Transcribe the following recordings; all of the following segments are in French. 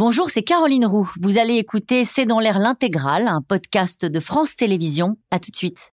Bonjour, c'est Caroline Roux. Vous allez écouter C'est dans l'air l'intégrale, un podcast de France Télévisions. À tout de suite.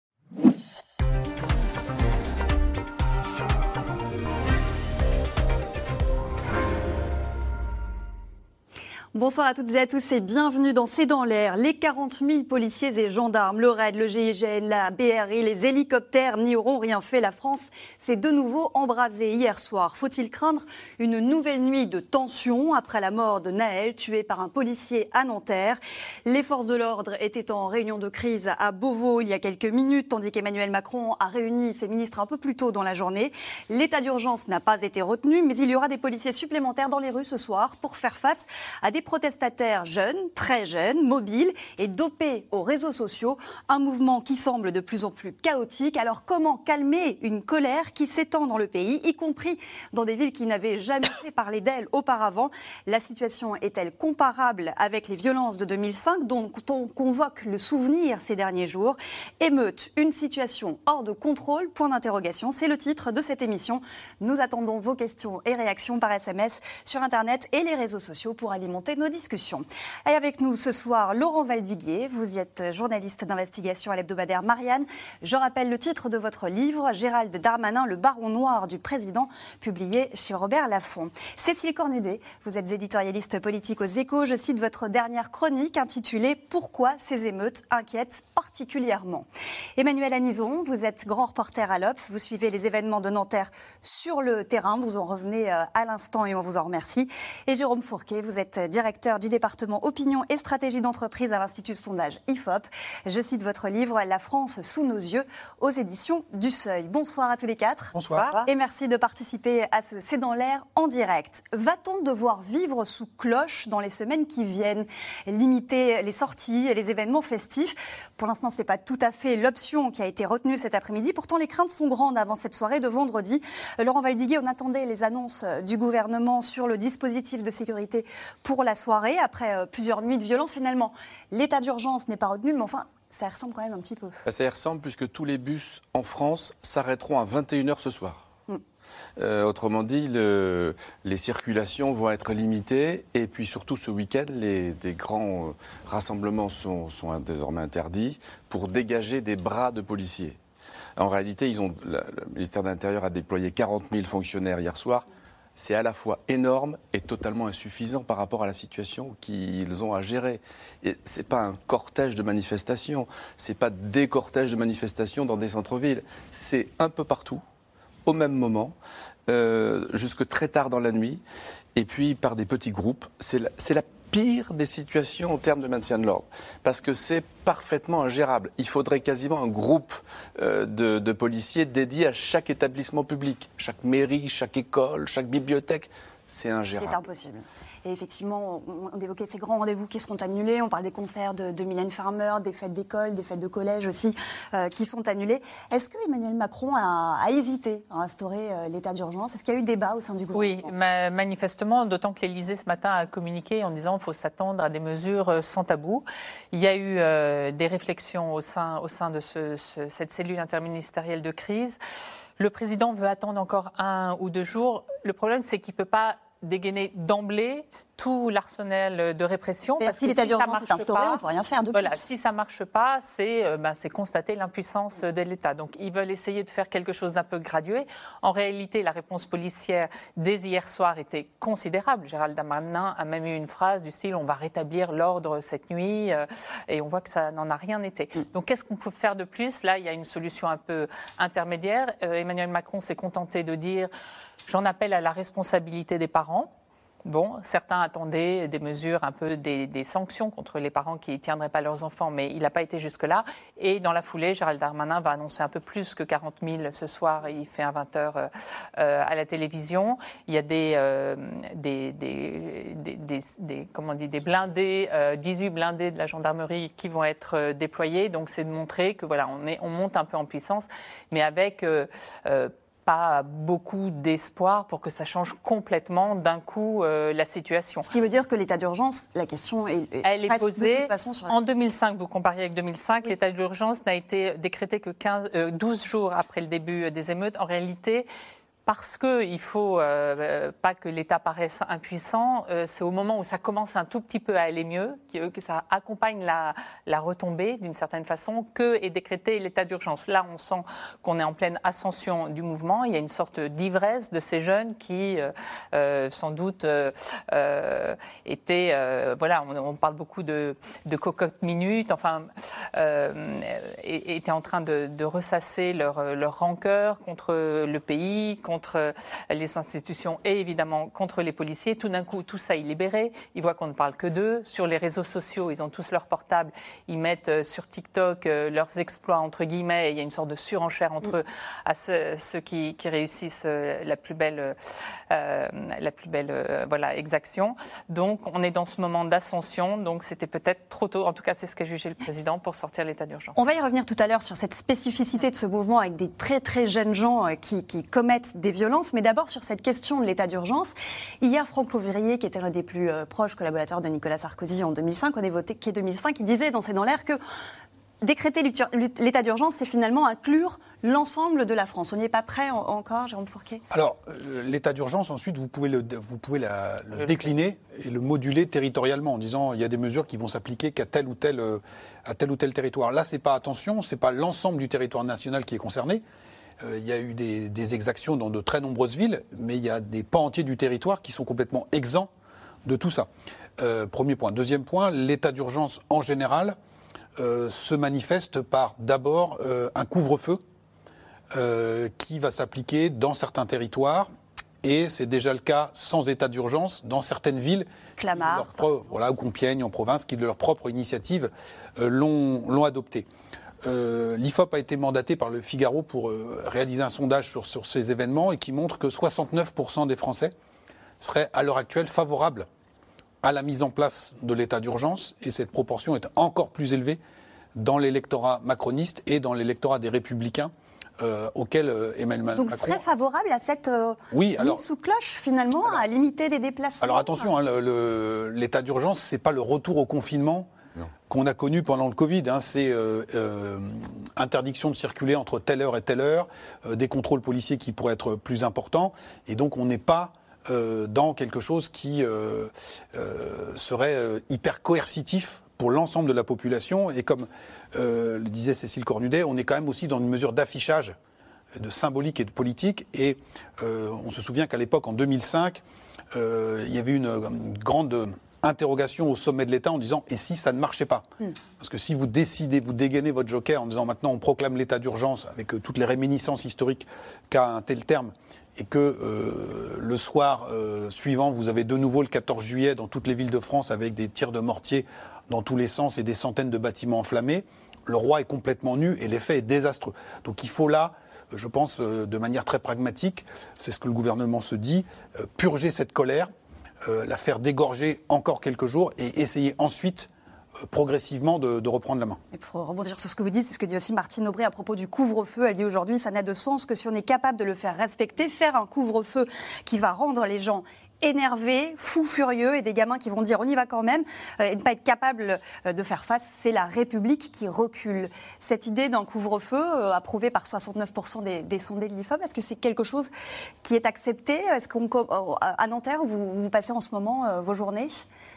Bonsoir à toutes et à tous et bienvenue dans C'est dans l'air. Les 40 000 policiers et gendarmes, le RAID, le GIGN, la BRI, les hélicoptères n'y auront rien fait. La France s'est de nouveau embrasée hier soir. Faut-il craindre une nouvelle nuit de tension après la mort de Naël, tué par un policier à Nanterre? Les forces de l'ordre étaient en réunion de crise à Beauvau il y a quelques minutes, tandis qu'Emmanuel Macron a réuni ses ministres un peu plus tôt dans la journée. L'état d'urgence n'a pas été retenu, mais il y aura des policiers supplémentaires dans les rues ce soir pour faire face à des protestataires jeunes, très jeunes, mobiles et dopés aux réseaux sociaux. Un mouvement qui semble de plus en plus chaotique. Alors comment calmer une colère qui s'étend dans le pays, y compris dans des villes qui n'avaient jamais fait parler d'elle auparavant La situation est-elle comparable avec les violences de 2005 dont on convoque le souvenir ces derniers jours? Émeute, une situation hors de contrôle? Point d'interrogation. C'est le titre de cette émission. Nous attendons vos questions et réactions par SMS sur Internet et les réseaux sociaux pour alimenter nos discussions. Et avec nous ce soir, Laurent Valdiguier. Vous y êtes journaliste d'investigation à l'hebdomadaire Marianne. Je rappelle le titre de votre livre, Gérald Darmanin, le baron noir du président, publié chez Robert Laffont. Cécile Cornudet, vous êtes éditorialiste politique aux échos. Je cite votre dernière chronique intitulée Pourquoi ces émeutes inquiètent particulièrement? Emmanuel Anison, vous êtes grand reporter à l'Obs. Vous suivez les événements de Nanterre sur le terrain. Vous en revenez euh, à l'instant et on vous en remercie. Et Jérôme Fourquet, vous êtes directeur du département opinion et stratégie d'entreprise à l'Institut sondage IFOP. Je cite votre livre La France sous nos yeux aux éditions du Seuil. Bonsoir à tous les quatre. Bonsoir. Et merci de participer à ce C'est dans l'air en direct. Va-t-on devoir vivre sous cloche dans les semaines qui viennent Limiter les sorties et les événements festifs? Pour l'instant, ce n'est pas tout à fait l'option qui a été retenue cet après-midi. Pourtant, les craintes sont grandes avant cette soirée de vendredi. Laurent Valdiguier, on attendait les annonces du gouvernement sur le dispositif de sécurité pour la soirée, après euh, plusieurs nuits de violence, finalement, l'état d'urgence n'est pas retenu, mais enfin, ça ressemble quand même un petit peu. Ça y ressemble puisque tous les bus en France s'arrêteront à 21h ce soir. Mm. Euh, autrement dit, le, les circulations vont être limitées et puis surtout ce week-end, les, des grands euh, rassemblements sont, sont, désormais interdits pour dégager des bras de policiers. En réalité, ils ont, le ministère de l'Intérieur a déployé 40 000 fonctionnaires hier soir c'est à la fois énorme et totalement insuffisant par rapport à la situation qu'ils ont à gérer. Ce n'est pas un cortège de manifestations, ce n'est pas des cortèges de manifestations dans des centres-villes, c'est un peu partout, au même moment, euh, jusque très tard dans la nuit, et puis par des petits groupes. C'est la pire des situations en termes de maintien de l'ordre, parce que c'est parfaitement ingérable. Il faudrait quasiment un groupe euh, de, de, policiers dédié à chaque établissement public, chaque mairie, chaque école, chaque bibliothèque. C'est ingérable. C'est impossible. Et effectivement, on, évoquait ces grands rendez-vous qui seront annulés. On parle des concerts de, de Mylène Farmer, des fêtes d'école, des fêtes de collège aussi, euh, qui sont annulées. Est-ce que Emmanuel Macron a, a hésité à instaurer euh, l'état d'urgence? Est-ce qu'il y a eu débat au sein du gouvernement? Oui, manifestement, d'autant que l'Élysée ce matin a communiqué en disant qu'il faut s'attendre à des mesures euh, sans tabou. Il y a eu euh, des réflexions au sein, au sein de ce, ce, cette cellule interministérielle de crise. Le président veut attendre encore un ou deux jours. Le problème, c'est qu'il ne peut pas dégainer d'emblée tout l'arsenal de répression. Parce si l'état d'urgence est instauré, on ne peut rien faire de voilà, plus. Si ça ne marche pas, c'est euh, bah, constater l'impuissance de l'État. Donc ils veulent essayer de faire quelque chose d'un peu gradué. En réalité, la réponse policière dès hier soir était considérable. Gérald Darmanin a même eu une phrase du style on va rétablir l'ordre cette nuit euh, et on voit que ça n'en a rien été. Mm. Donc qu'est-ce qu'on peut faire de plus? Là, il y a une solution un peu intermédiaire. Euh, Emmanuel Macron s'est contenté de dire j'en appelle à la responsabilité des parents. Bon, certains attendaient des mesures, un peu des, sanctions contre les parents qui ne tiendraient pas leurs enfants, mais il n'a pas été jusque-là. Et dans la foulée, Gérald Darmanin va annoncer un peu plus que 40 000 ce soir. Il fait un 20 heures euh, euh, à la télévision. Il y a des, euh, comment des blindés, 18 blindés de la gendarmerie qui vont être déployés. Donc c'est de montrer que voilà, on, est, on monte un peu en puissance, mais avec pas beaucoup d'espoir pour que ça change complètement d'un coup euh, la situation. Ce qui veut dire que l'état d'urgence, la question est, elle est posée. Façon sur En 2005, vous compariez avec 2005, oui. l'état d'urgence n'a été décrété que 15, euh, 12 jours après le début des émeutes. En réalité, parce qu'il ne faut euh, pas que l'État paraisse impuissant, euh, c'est au moment où ça commence un tout petit peu à aller mieux, que, ça accompagne la, retombée d'une certaine façon, que est décrété l'état d'urgence. Là, on sent qu'on est en pleine ascension du mouvement. Il y a une sorte d'ivresse de ces jeunes qui, sans doute, étaient. voilà, on, parle beaucoup de, cocotte minute, enfin, étaient en train de, de ressasser leur, leur rancœur contre le pays, contre les institutions et évidemment contre les policiers. Tout d'un coup, tout ça est libéré. Ils voient qu'on ne parle que d'eux. Sur les réseaux sociaux, ils ont tous leur portable. Ils mettent euh, sur TikTok euh, leurs exploits, entre guillemets. il y a une sorte de surenchère entre eux, à ceux, qui, réussissent euh, la plus belle, la plus belle voilà, exaction. Donc, on est dans ce moment d'ascension. Donc, c'était peut-être trop tôt. En tout cas, c'est ce qu'a jugé le président pour sortir l'état d'urgence. On va y revenir tout à l'heure sur cette spécificité de ce mouvement avec des très, très jeunes gens qui, qui commettent des violences. Mais d'abord, sur cette question de l'état d'urgence, hier, Franck Louvrier, qui était l'un des plus euh, proches collaborateurs de Nicolas Sarkozy en 2005, on évoquait 2005, il disait dans C'est dans l'air que décréter l'état d'urgence, c'est finalement inclure l'ensemble de la France. On n'y est pas prêt encore, Jérôme Fourquet? Alors, euh, l'état d'urgence, ensuite, vous pouvez, le, vous pouvez le décliner et le moduler territorialement en disant il y a des mesures qui vont s'appliquer qu'à tel ou tel, euh, à tel ou tel territoire. Là, c'est pas attention, c'est pas l'ensemble du territoire national qui est concerné. Euh, il y a eu des, exactions dans de très nombreuses villes, mais il y a des pans entiers du territoire qui sont complètement exempts de tout ça. Euh, premier point. Deuxième point, l'état d'urgence en général euh, se manifeste par d'abord un couvre-feu qui va s'appliquer dans certains territoires. Et c'est déjà le cas sans état d'urgence dans certaines villes, Clamart, voilà, ou Compiègne en province, qui de leur propre initiative l'ont adopté. Euh, L'IFOP a été mandaté par le Figaro pour euh, réaliser un sondage sur, sur, ces événements et qui montre que 69% des Français seraient à l'heure actuelle favorables à la mise en place de l'état d'urgence. Et cette proportion est encore plus élevée dans l'électorat macroniste et dans l'électorat des républicains euh, auquel Emmanuel Macron... Donc serait favorable à cette mise sous cloche finalement, à limiter des déplacements Alors attention, hein, l'état d'urgence, c'est pas le retour au confinement qu'on a connu pendant le Covid. Hein, c'est euh, euh, interdiction de circuler entre telle heure et telle heure, euh, des contrôles policiers qui pourraient être plus importants. Et donc on n'est pas dans quelque chose qui serait hyper coercitif pour l'ensemble de la population. Et comme le disait Cécile Cornudet, on est quand même aussi dans une mesure d'affichage de symbolique et de politique. Et on se souvient qu'à l'époque, en 2005, il y avait une, une grande interrogation au sommet de l'État en disant et si ça ne marchait pas? Hmm. Parce que si vous décidez, vous dégainez votre joker en disant maintenant on proclame l'état d'urgence avec euh, toutes les réminiscences historiques qu'a un tel terme et que euh, le soir euh, suivant vous avez de nouveau le 14 juillet dans toutes les villes de France avec des tirs de mortier dans tous les sens et des centaines de bâtiments enflammés, le roi est complètement nu et l'effet est désastreux. Donc il faut là je pense, de manière très pragmatique, c'est ce que le gouvernement se dit, purger cette colère, euh, la faire dégorger encore quelques jours et essayer ensuite euh, progressivement de, reprendre la main. Et pour rebondir sur ce que vous dites, c'est ce que dit aussi Martine Aubry à propos du couvre-feu. Elle dit aujourd'hui, ça n'a de sens que si on est capable de le faire respecter, faire un couvre-feu qui va rendre les gens énervés, fous furieux et des gamins qui vont dire on y va quand même euh, et ne pas être capable euh, de faire face, c'est la République qui recule. Cette idée d'un couvre-feu euh, approuvée par 69% des, des, sondés de l'IFOM, est-ce que c'est quelque chose qui est accepté? Est-ce qu'on à Nanterre vous, vous passez en ce moment vos journées?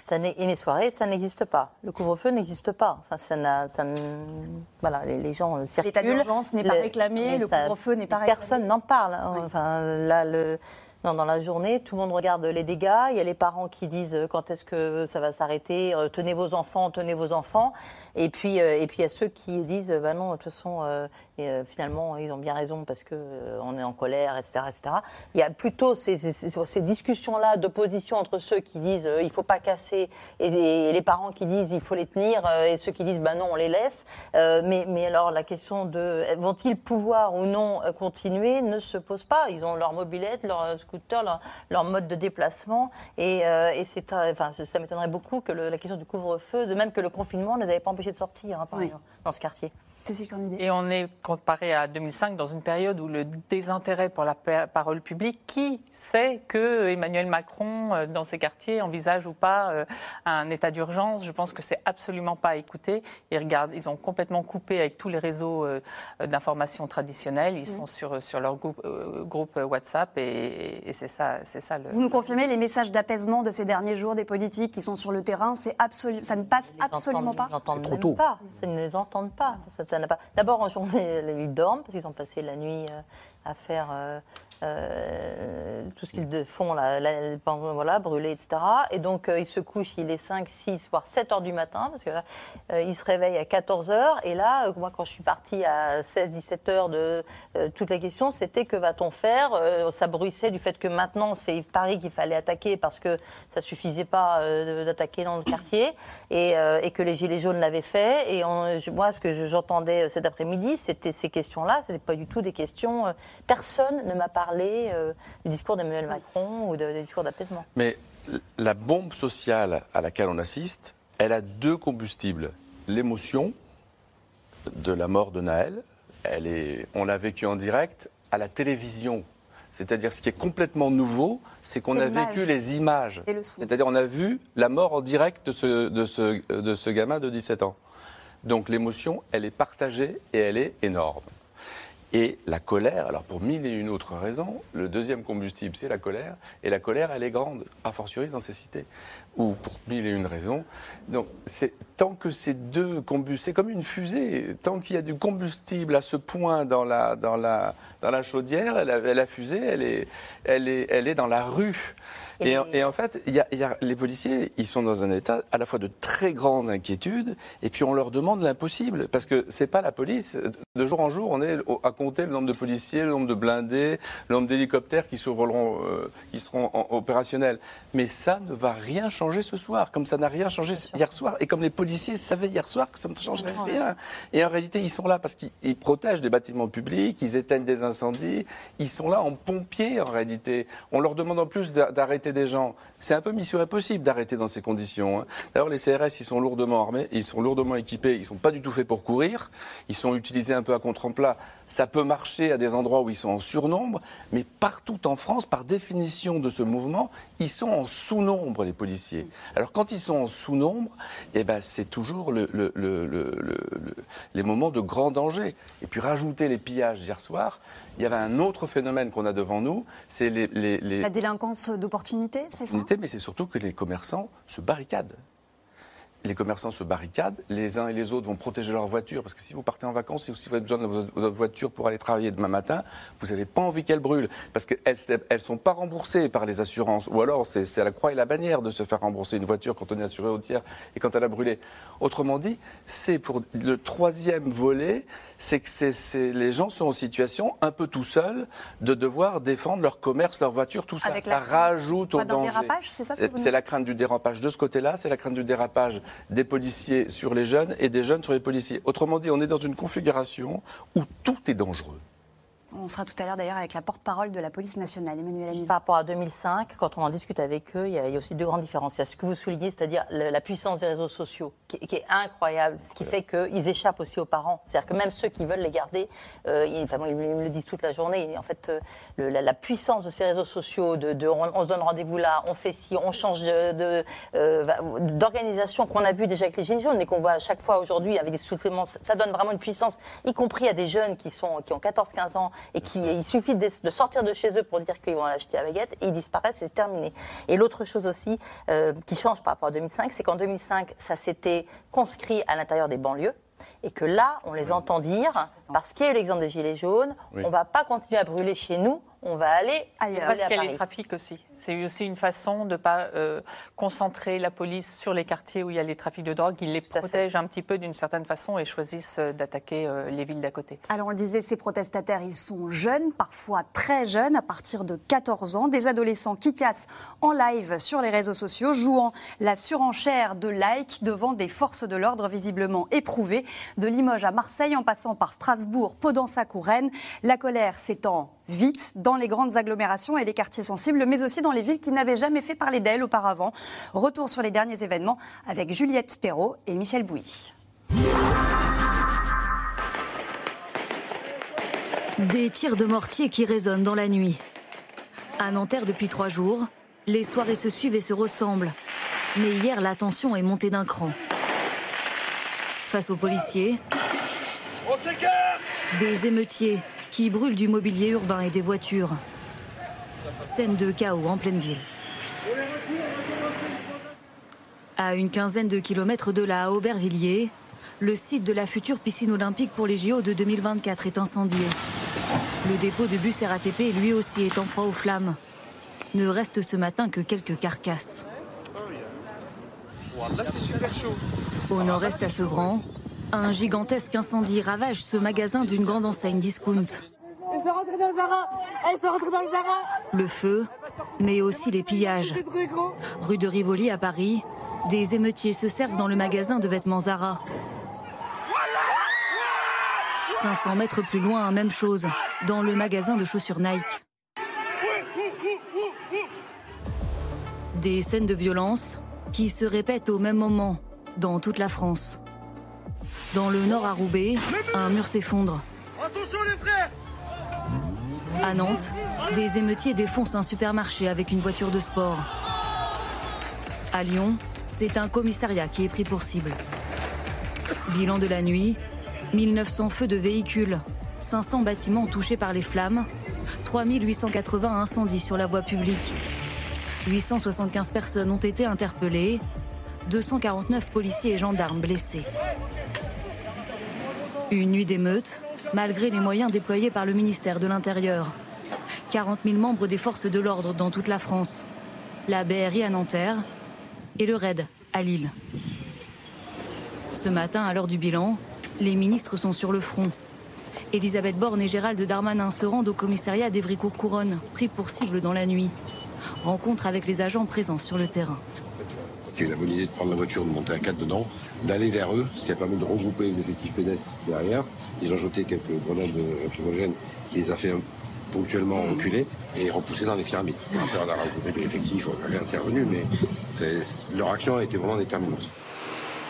Ça et mes soirées, ça n'existe pas. Le couvre-feu n'existe pas. Enfin, ça, n'a, ça voilà, les, gens circulent. L'état d'urgence n'est pas réclamé, le couvre-feu n'est pas réclamé. Personne n'en parle. Enfin, là, le dans la journée, tout le monde regarde les dégâts. Il y a les parents qui disent euh, quand est-ce que ça va s'arrêter. Euh, tenez vos enfants, tenez vos enfants. Et puis, euh, et puis il y a ceux qui disent bah non, de toute façon, finalement, ils ont bien raison parce que on est en colère, etc., etc. Il y a plutôt ces, discussions-là d'opposition entre ceux qui disent il faut pas casser et, les parents qui disent il faut les tenir et ceux qui disent bah non, on les laisse. mais, mais alors la question de vont-ils pouvoir ou non continuer ne se pose pas. Ils ont leur mobilette, leur leur, mode de déplacement. Et, euh, c'est, enfin, ça m'étonnerait beaucoup que la question du couvre-feu, de même que le confinement, ne les avait pas empêchés de sortir, hein, par exemple, dans ce quartier. Et on est, comparé à 2005, dans une période où le désintérêt pour la parole publique, qui sait que Emmanuel Macron, euh, dans ses quartiers, envisage ou pas euh, un état d'urgence? Je pense que c'est absolument pas à écouter. Ils, regardent, ils ont complètement coupé avec tous les réseaux euh, d'information traditionnels. Ils sont sur, sur leur groupe, groupe WhatsApp et, c'est ça, c'est ça le. Vous nous confirmez les messages d'apaisement de ces derniers jours des politiques qui sont sur le terrain, c'est absolu, ça ne passe absolument pas. C'est trop tôt. Pas. Ça ne les entendent pas. Ça, D'abord, en journée, ils dorment parce qu'ils ont passé la nuit euh, à faire euh, euh, tout ce qu'ils font, là, voilà, brûler, etc. Et donc, euh, ils se couchent, il est 5, 6, voire 7 heures du matin, parce que là, ils se réveillent à 14 heures. Et là, moi, quand je suis partie à 16, 17 heures de toute la question, c'était que va-t-on faire? Ça bruissait du fait que maintenant, c'est Paris qu'il fallait attaquer parce que ça suffisait pas d'attaquer dans le quartier et, que les Gilets jaunes l'avaient fait. Et moi, ce que j'entendais cet après-midi, c'était ces questions-là. Ce pas du tout des questions personne ne m'a parlé euh, du discours d'Emmanuel Macron ou des discours d'apaisement. Mais la bombe sociale à laquelle on assiste, elle a deux combustibles. L'émotion de la mort de Naël, elle est, on l'a vécu en direct à la télévision. C'est-à-dire, ce qui est complètement nouveau, c'est qu'on a vécu les images. C'est-à-dire, on a vu la mort en direct de ce, de, ce, de ce gamin de 17 ans. Donc, l'émotion, elle est partagée et elle est énorme. Et la colère, alors pour mille et une autres raisons, le deuxième combustible, c'est la colère. Et la colère, elle est grande, a fortiori dans ces cités, ou pour mille et une raisons. Donc, tant que ces deux combustibles, c'est comme une fusée, tant qu'il y a du combustible à ce point dans la, dans la, dans la chaudière, la, fusée, elle est, elle, est, elle est dans la rue. Et, en fait, y y a, les policiers, ils sont dans un état à la fois de très grande inquiétude, et puis on leur demande l'impossible, parce que c'est pas la police. De jour en jour, on est à compter le nombre de policiers, le nombre de blindés, le nombre d'hélicoptères qui, euh, qui seront opérationnels. Mais ça ne va rien changer ce soir, comme ça n'a rien changé hier soir, et comme les policiers savaient hier soir que ça ne changerait rien. Et en réalité, ils sont là parce qu'ils protègent des bâtiments publics, ils éteignent des incendies, ils sont là en pompiers en réalité. On leur demande en plus d'arrêter des gens. C'est un peu mission impossible d'arrêter dans ces conditions. Hein. D'ailleurs, les CRS, ils sont lourdement armés, ils sont lourdement équipés, ils sont pas du tout faits pour courir, ils sont utilisés un peu à contre-emploi. Ça peut marcher à des endroits où ils sont en surnombre, mais partout en France, par définition de ce mouvement, ils sont en sous-nombre, les policiers. Alors quand ils sont en sous-nombre, eh ben, c'est toujours le, les moments de grand danger. Et puis rajouter les pillages d'hier soir, il y avait un autre phénomène qu'on a devant nous, c'est les, La délinquance d'opportunité, c'est ça? Mais c'est surtout que les commerçants se barricadent. Les commerçants se barricadent, les uns et les autres vont protéger leur voiture, parce que si vous partez en vacances, si vous avez besoin de votre voiture pour aller travailler demain matin, vous n'avez pas envie qu'elle brûle, parce qu'elles ne sont pas remboursées par les assurances, ou alors c'est à la croix et la bannière de se faire rembourser une voiture quand on est assuré au tiers et quand elle a brûlé. Autrement dit, c'est pour le troisième volet, c'est que les gens sont en situation un peu tout seuls de devoir défendre leur commerce, leur voiture, tout ça. ça rajoute au danger. C'est la crainte du dérapage de ce côté-là, c'est la crainte du dérapage des policiers sur les jeunes et des jeunes sur les policiers. Autrement dit, on est dans une configuration où tout est dangereux. On sera tout à l'heure d'ailleurs avec la porte-parole de la police nationale, Emmanuel Anis. Par rapport à 2005, quand on en discute avec eux, il y a, aussi deux grandes différences. Il y a ce que vous soulignez, c'est-à-dire la puissance des réseaux sociaux, qui, est incroyable, ce qui fait qu'ils échappent aussi aux parents. C'est-à-dire que même ceux qui veulent les garder, euh, ils, enfin, ils, me le disent toute la journée, en fait, euh, la, puissance de ces réseaux sociaux, de, on, se donne rendez-vous là, on fait ci, on change d'organisation de, de, d'organisation qu'on a vu déjà avec les Gilets jaunes et qu'on voit à chaque fois aujourd'hui avec des suppléments, ça, donne vraiment une puissance, y compris à des jeunes qui, sont, qui ont 14-15 ans et qui, il suffit de, sortir de chez eux pour dire qu'ils vont l'acheter à baguette et ils disparaissent et c'est terminé. Et l'autre chose aussi euh, qui change par rapport à 2005, c'est qu'en 2005, ça s'était conscrit à l'intérieur des banlieues et que là, on les entend dire, parce qu'il y a eu l'exemple des Gilets jaunes, on ne va pas continuer à brûler chez nous, on va aller ailleurs. Parce qu'il y a les trafics aussi. C'est aussi une façon de ne pas euh, concentrer la police sur les quartiers où il y a les trafics de drogue. Ils les protègent un petit peu d'une certaine façon et choisissent euh, d'attaquer euh, les villes d'à côté. Alors on le disait, ces protestataires, ils sont jeunes, parfois très jeunes, à partir de 14 ans. Des adolescents qui cassent en live sur les réseaux sociaux, jouant la surenchère de likes devant des forces de l'ordre visiblement éprouvées. De Limoges à Marseille, en passant par Strasbourg, Podensac ou Rennes, la colère s'étend vite dans les grandes agglomérations et les quartiers sensibles, mais aussi dans les villes qui n'avaient jamais fait parler d'elle auparavant. Retour sur les derniers événements avec Juliette Perrault et Michel Bouilly. Des tirs de mortier qui résonnent dans la nuit. À Nanterre depuis trois jours, les soirées se suivent et se ressemblent. Mais hier, la tension est montée d'un cran. Face aux policiers, des émeutiers qui brûlent du mobilier urbain et des voitures. Scène de chaos en pleine ville. À une quinzaine de kilomètres de là, à Aubervilliers, le site de la future piscine olympique pour les JO de 2024 est incendié. Le dépôt de bus RATP, lui aussi, est en proie aux flammes. Ne reste ce matin que quelques carcasses. Au nord-est à Sevran, un gigantesque incendie ravage ce magasin d'une grande enseigne discount. Le feu, mais aussi les pillages. Rue de Rivoli à Paris, des émeutiers se servent dans le magasin de vêtements Zara. 500 mètres plus loin, même chose, dans le magasin de chaussures Nike. Des scènes de violence qui se répètent au même moment dans toute la France. Dans le nord à Roubaix, un mur s'effondre. À Nantes, des émeutiers défoncent un supermarché avec une voiture de sport. À Lyon, c'est un commissariat qui est pris pour cible. Bilan de la nuit, 1900 feux de véhicules, 500 bâtiments touchés par les flammes, 3880 incendies sur la voie publique. 875 personnes ont été interpellées, 249 policiers et gendarmes blessés. Une nuit d'émeute, malgré les moyens déployés par le ministère de l'Intérieur. 40 000 membres des forces de l'ordre dans toute la France. La BRI à Nanterre et le RAID à Lille. Ce matin, à l'heure du bilan, les ministres sont sur le front. Elisabeth Borne et Gérald Darmanin se rendent au commissariat d'Evry-Court-Couronne, pris pour cible dans la nuit. Rencontre avec les agents présents sur le terrain. Qui a eu la bonne idée de prendre la voiture, de monter à quatre dedans, d'aller vers eux, ce qui a permis de regrouper les effectifs pédestres derrière. Ils ont jeté quelques grenades lacrymogènes qui les a fait ponctuellement reculer et repousser dans les pyramides. On a regroupé l'effectif, on a intervenu, mais leur action a été vraiment déterminante.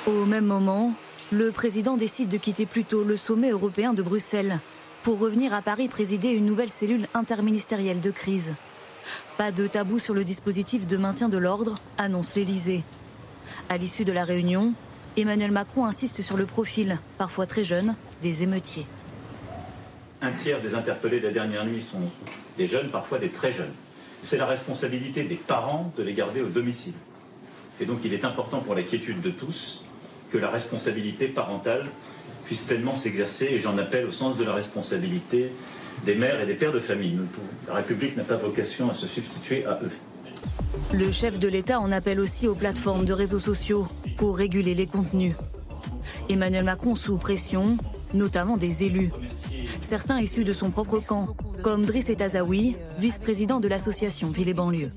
Au même moment, le président décide de quitter plus tôt le sommet européen de Bruxelles pour revenir à Paris présider une nouvelle cellule interministérielle de crise. Pas de tabou sur le dispositif de maintien de l'ordre, annonce l'Élysée. À l'issue de la réunion, Emmanuel Macron insiste sur le profil, parfois très jeune, des émeutiers. Un tiers des interpellés de la dernière nuit sont des jeunes, parfois des très jeunes. C'est la responsabilité des parents de les garder au domicile. Et donc il est important pour la quiétude de tous que la responsabilité parentale puisse pleinement s'exercer et j'en appelle au sens de la responsabilité des mères et des pères de famille. La République n'a pas vocation à se substituer à eux. Le chef de l'État en appelle aussi aux plateformes de réseaux sociaux pour réguler les contenus. Emmanuel Macron sous pression, notamment des élus. Certains issus de son propre camp, comme Driss Etazaoui, vice-président de l'association Ville et banlieue.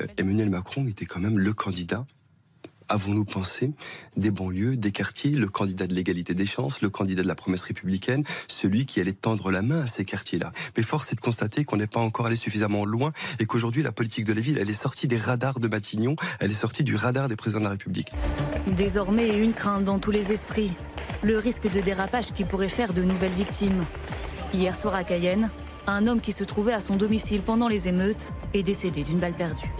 Euh, Emmanuel Macron était quand même le candidat avons-nous pensé des banlieues, des quartiers, le candidat de l'égalité des chances, le candidat de la promesse républicaine, celui qui allait tendre la main à ces quartiers-là? Mais force est de constater qu'on n'est pas encore allé suffisamment loin et qu'aujourd'hui la politique de la ville, elle est sortie des radars de Matignon, elle est sortie du radar des présidents de la République. Désormais, une crainte dans tous les esprits, le risque de dérapage qui pourrait faire de nouvelles victimes. Hier soir à Cayenne, un homme qui se trouvait à son domicile pendant les émeutes est décédé d'une balle perdue.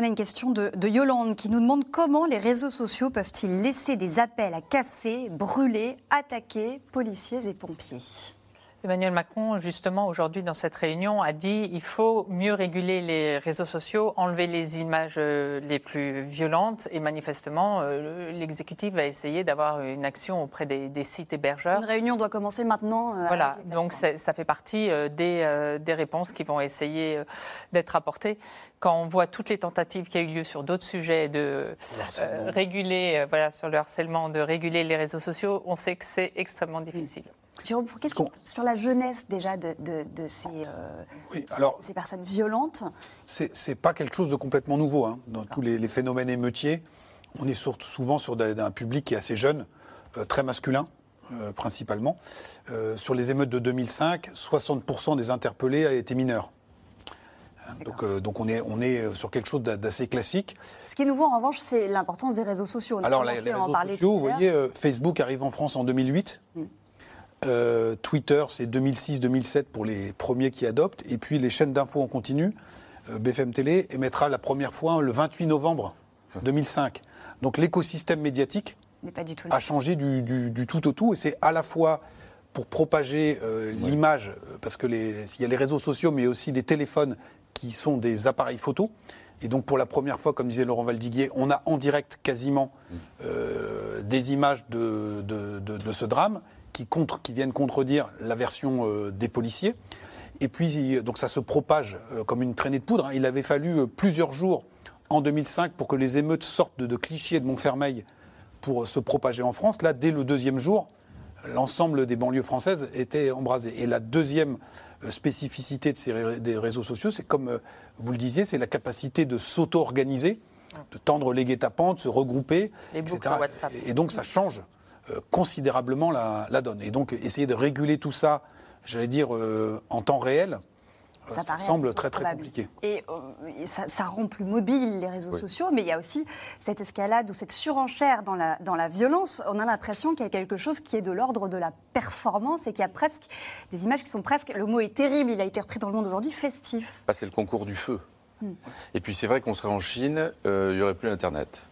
On a une question de, Yolande qui nous demande comment les réseaux sociaux peuvent-ils laisser des appels à casser, brûler, attaquer policiers et pompiers Emmanuel Macron, justement, aujourd'hui, dans cette réunion, a dit il faut mieux réguler les réseaux sociaux, enlever les images euh, les plus violentes. Et manifestement, euh, l'exécutif va essayer d'avoir une action auprès des, sites hébergeurs. Une réunion doit commencer maintenant. Euh, voilà, donc ça fait partie des, des, réponses qui vont essayer d'être apportées. Quand on voit toutes les tentatives qui ont eu lieu sur d'autres sujets de réguler, voilà, sur le harcèlement, de réguler les réseaux sociaux, on sait que c'est extrêmement difficile. Jérôme, qu'est-ce que, sur la jeunesse déjà de, ces, euh, alors, ces personnes violentes? C'est n'est pas quelque chose de complètement nouveau. Hein. Dans tous les, phénomènes émeutiers, on est souvent sur un public qui est assez jeune, euh, très masculin. Euh, principalement. sur les émeutes de 2005, 60% des interpellés étaient mineurs. Hein, donc, donc on, est, on est sur quelque chose d'assez classique. Ce qui est nouveau en revanche, c'est l'importance des réseaux sociaux. Alors les, réseaux sociaux, vous voyez, Facebook arrive en France en 2008. Euh, Twitter, c'est 2006-2007 pour les premiers qui adoptent. Et puis les chaînes d'infos en continu, euh, BFM Télé émettra la première fois le 28 novembre 2005. Donc l'écosystème médiatique pas du tout a changé du, du- du tout au tout. Et c'est à la fois pour propager euh, l'image, parce que les- il y a les réseaux sociaux, mais aussi les téléphones qui sont des appareils photo. Et donc pour la première fois, comme disait Laurent Valdiguier, on a en direct quasiment euh, des images de, de- de- de ce drame qui, contre, qui viennent contredire la version euh, des policiers. Et puis, donc ça se propage euh, comme une traînée de poudre. hein. Il avait fallu euh, plusieurs jours en 2005 pour que les émeutes sortent de, de Clichy et de Montfermeil pour se propager en France. Là, dès le deuxième jour, l'ensemble des banlieues françaises était embrasé. Et la deuxième spécificité de ces ré- des réseaux sociaux, c'est comme vous le disiez, c'est la capacité de s'auto-organiser, de tendre les guet-apens, de se regrouper, Les etc. WhatsApp. Et donc ça change considérablement la, la donne. Et donc essayer de réguler tout ça, j'allais dire, euh, en temps réel, euh, ça, semble très très probable. compliqué. Et euh, et ça, ça rend plus mobile les réseaux Oui. sociaux, mais il y a aussi cette escalade ou cette surenchère dans la, dans la violence. On a l'impression qu'il y a quelque chose qui est de l'ordre de la performance et qu'il y a presque des images qui sont presque, le mot est terrible, il a été repris dans le monde aujourd'hui, festif. Bah, c'est le concours du feu. Hmm. Et puis c'est vrai qu'on serait en Chine, euh, il n'y aurait plus Internet.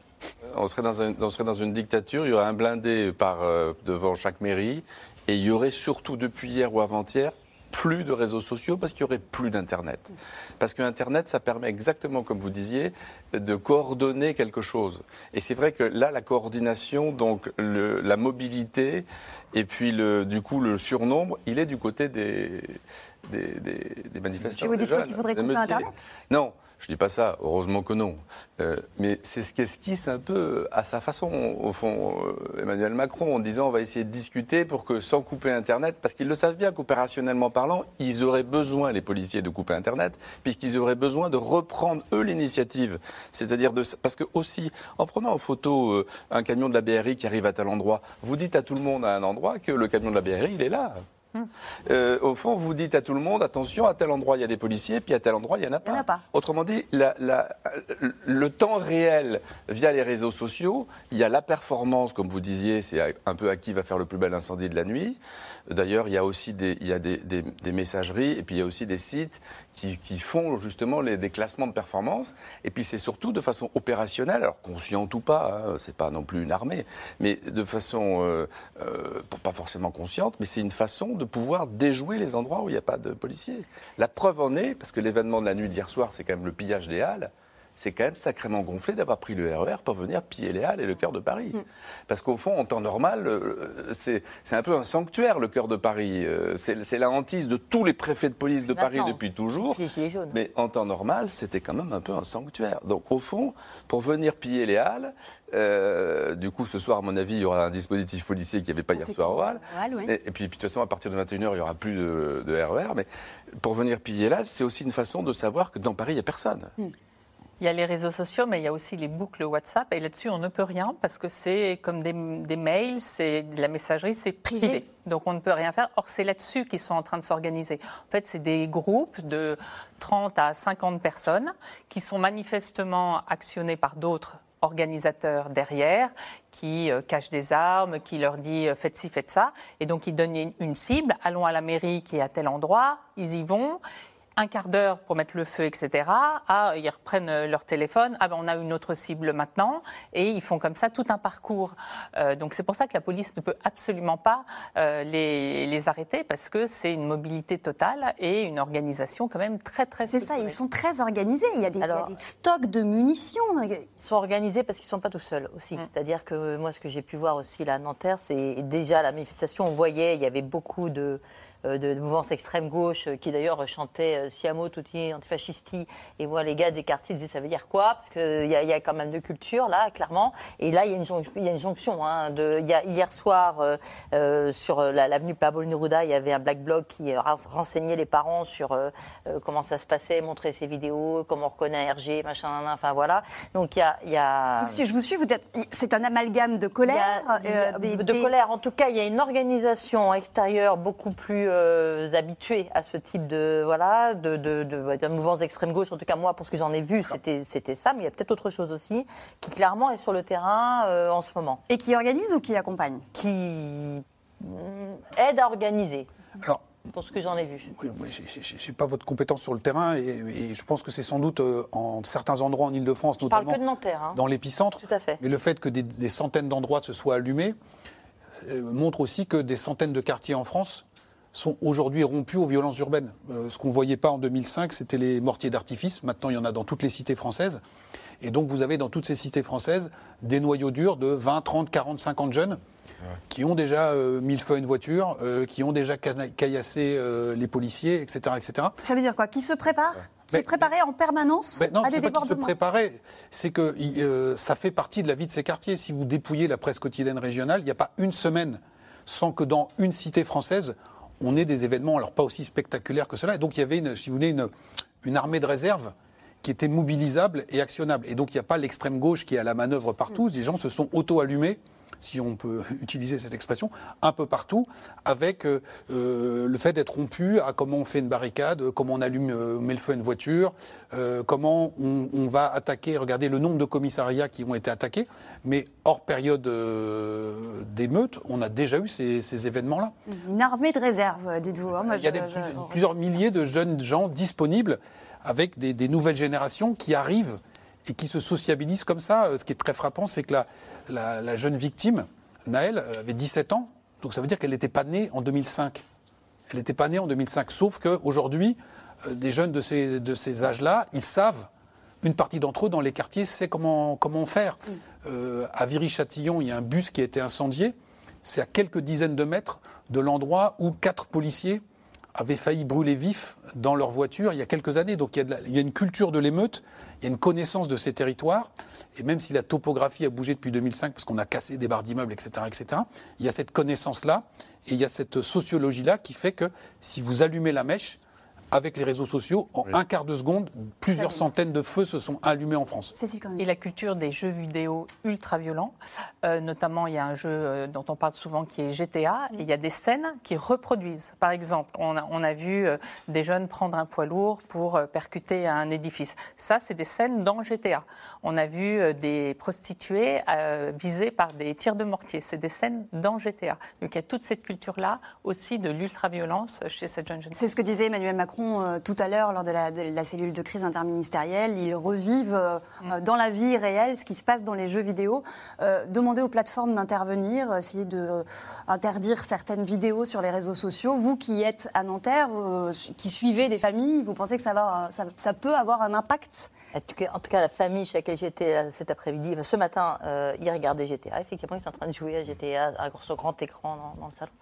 On serait, dans une dictature, il y aurait un blindé par, euh, devant chaque mairie, et il y aurait surtout depuis hier ou avant-hier plus de réseaux sociaux parce qu'il y aurait plus d'Internet. Parce que Internet, ça permet exactement, comme vous disiez, de coordonner quelque chose. Et c'est vrai que là, la coordination, donc la mobilité, et puis du coup le surnombre, il est du côté des, des, des- des manifestants. Tu quoi, jeunes, qu'il faudrait couper. Internet Non, je dis pas ça, heureusement que non. Euh, mais c'est ce qu'esquisse un peu à sa façon, au fond, euh, Emmanuel Macron, en disant on va essayer de discuter pour que sans couper Internet, parce qu'ils le savent bien qu'opérationnellement parlant, ils auraient besoin, les policiers, de couper Internet, puisqu'ils auraient besoin de reprendre, eux, l'initiative. C'est-à-dire de... Parce que aussi, en prenant en photo euh, un camion de la BRI qui arrive à tel endroit, vous dites à tout le monde à un endroit que le camion de la BRI, il est là. Euh, au fond, vous dites à tout le monde, attention, à tel endroit il y a des policiers, puis à tel endroit il n'y en a pas. en a pas. Autrement dit, la- la- le temps réel via les réseaux sociaux, il y a la performance, comme vous disiez, c'est un peu à qui va faire le plus bel incendie de la nuit. D'ailleurs, il y a aussi des, il y a des, des- des messageries, et puis il y a aussi des sites qui, qui font justement les, des classements de performance. Et puis c'est surtout de façon opérationnelle, alors consciente ou pas, hein, c'est pas non plus une armée, mais de façon euh, euh, pas forcément consciente, mais c'est une façon de pouvoir déjouer les endroits où il n'y a pas de policiers. La preuve en est, parce que l'événement de la nuit d'hier soir, c'est quand même le pillage des halles. C'est quand même sacrément gonflé d'avoir pris le RER pour venir piller les halles et le cœur de Paris. Parce qu'au fond, en temps normal, euh, c'est un peu un sanctuaire, le cœur de Paris. Euh, C'est la hantise de tous les préfets de police de Paris depuis toujours. Mais en temps normal, c'était quand même un peu un sanctuaire. Donc au fond, pour venir piller les halles, euh, du coup ce soir, à mon avis, il y aura un dispositif policier qui n'y avait pas hier soir aux halles. Oui. Et, et puis, de toute façon, à partir de 21h, il n'y aura plus de, de RER. Mais pour venir piller là, c'est aussi une façon de savoir que dans Paris, il n'y a personne. Il y a les réseaux sociaux, mais il y a aussi les boucles WhatsApp. Et là-dessus, on ne peut rien parce que c'est comme des, des mails, c'est de la messagerie, c'est privé. Donc on ne peut rien faire. Or, c'est là-dessus qu'ils sont en train de s'organiser. En fait, c'est des groupes de 30 à 50 personnes qui sont manifestement actionnés par d'autres organisateurs derrière qui euh, cachent des armes, qui leur dit euh, faites ci, faites ça. Et donc ils donnent une, une cible, allons à la mairie qui est à tel endroit, ils y vont. Un quart d'heure pour mettre le feu, etc. Ah, ils reprennent euh, leur téléphone. Ah ben on a une autre cible maintenant, et ils font comme ça tout un parcours. Euh, donc c'est pour ça que la police ne peut absolument pas euh, les, les arrêter parce que c'est une mobilité totale et une organisation quand même très très. C'est ça, ils sont très organisés. Il y a des, il y a Alors- des stocks de munitions. Ils sont organisés parce qu'ils ne sont pas tout seuls aussi. Mm. C'est-à-dire que moi, ce que j'ai pu voir aussi là à Nanterre, c'est déjà la manifestation, on voyait, il y avait beaucoup de, de, de mouvances extrême gauche euh, qui d'ailleurs chantaient euh, Siamo, tutti antifascisti. Et moi, les gars des quartiers disaient ça veut dire quoi? Parce qu'il y, y a quand même de culture là, clairement. Et là, il y a une, jonc- il y a une jonction. hein, de, y a, hier soir, euh, euh, sur euh, la- l'avenue Pablo Neruda, il y avait un black bloc qui euh, ren- renseignait les parents sur euh, euh, comment ça se passait, montrer ses vidéos, comment on reconnaît un RG, machin, nan, nan, enfin voilà. Donc il y a. il y a Monsieur, je vous suis, vous êtes- c'est un amalgame de colère. a- euh, des- de des- colère. En tout cas, il y a une organisation extérieure beaucoup plus euh, habituée à ce type de voilà de, de, de, de mouvements extrême gauche. En tout cas, moi, pour ce que j'en ai vu, c'était c'était ça. Mais il y a peut-être autre chose aussi qui clairement est sur le terrain euh, en ce moment. Et qui organise ou qui accompagne? Qui aide à organiser. Alors, pour ce que j'en ai vu. Oui, je n'ai pas votre compétence sur le terrain et, je pense que c'est sans doute euh, en certains endroits en Ile-de-France, notamment parle que de Nanterre, hein. dans l'épicentre. Tout à fait. Mais le fait que des, centaines d'endroits se soient allumés euh, montre aussi que des centaines de quartiers en France sont aujourd'hui rompus aux violences urbaines. Euh, ce qu'on ne voyait pas en 2005, c'était les mortiers d'artifice. Maintenant, il y en a dans toutes les cités françaises. Et donc, vous avez dans toutes ces cités françaises des noyaux durs de 20, 30, 40, 50 jeunes qui ont déjà euh, mis le feu à une voiture, euh, qui ont déjà caillassé euh, les policiers, etc., etc. Ça veut dire quoi? Qui se préparent? Se préparer en permanence non, à des pas se préparer, c'est que ça fait partie de la vie de ces quartiers. Si vous dépouillez la presse quotidienne régionale, il n'y a pas une semaine sans que dans une cité française, on ait des événements, alors pas aussi spectaculaires que cela. Et donc il y avait, une, si vous voulez, une, une armée de réserve qui était mobilisable et actionnable. Et donc il n'y a pas l'extrême gauche qui est à la manœuvre partout. Les gens se sont auto-allumés si on peut utiliser cette expression, un peu partout, avec euh, euh, le fait d'être rompu à comment on fait une barricade, comment on allume, euh, met le feu à une voiture, comment on, va attaquer. Regardez le nombre de commissariats qui ont été attaqués, mais hors période d'émeute, on a déjà eu ces, événements-là. Une armée de réserve, dites-vous. Hein, Il y a plusieurs milliers de jeunes gens disponibles avec des nouvelles générations qui arrivent et qui se sociabilisent comme ça. Euh, ce qui est très frappant, c'est que la, jeune victime, Naël, euh, avait 17 ans, donc ça veut dire qu'elle n'était pas née en 2005. Elle n'était pas née en 2005, sauf qu'aujourd'hui, euh, des jeunes de ces, de ces âges-là, ils savent, une partie d'entre eux dans les quartiers sait comment, comment faire. Mm. à Viry-Châtillon, il y a un bus qui a été incendié. C'est à quelques dizaines de mètres de l'endroit où quatre policiers avaient failli brûler vifs dans leur voiture il y a quelques années. Donc il y a, il y a une culture de l'émeute il y a une connaissance de ces territoires, et même si la topographie a bougé depuis 2005, parce qu'on a cassé des barres d'immeubles, etc., etc., il y a cette connaissance-là, et il y a cette sociologie-là qui fait que si vous allumez la mèche, avec les réseaux sociaux, en un quart de seconde, plusieurs centaines de feux se sont allumés en France. Et la culture des jeux vidéo ultra violents, euh, notamment il y a un jeu euh, dont on parle souvent qui est GTA, et il y a des scènes qui reproduisent. Par exemple, on a, vu euh, des jeunes prendre un poids lourd pour percuter un édifice. Ça, c'est des scènes dans GTA. On a vu des prostituées visées par des tirs de mortier. C'est des scènes dans GTA. Donc il y a toute cette culture-là aussi de l'ultra-violence chez cette jeune génération. C'est ce que disait Emmanuel Macron euh, tout à l'heure lors de la, cellule de crise interministérielle. Ils revivent euh, mm. euh, dans la vie réelle ce qui se passe dans les jeux vidéo. demander aux plateformes d'intervenir, essayer d'interdire certaines vidéos sur les réseaux sociaux. Vous qui êtes à Nanterre, qui suivez des familles, vous pensez que ça, va, ça, peut avoir un impact? En tout, cas, la famille chez laquelle j'étais cet après-midi, ce matin, ils regardaient GTA. Effectivement, ils sont en train de jouer à GTA sur grand écran dans le salon.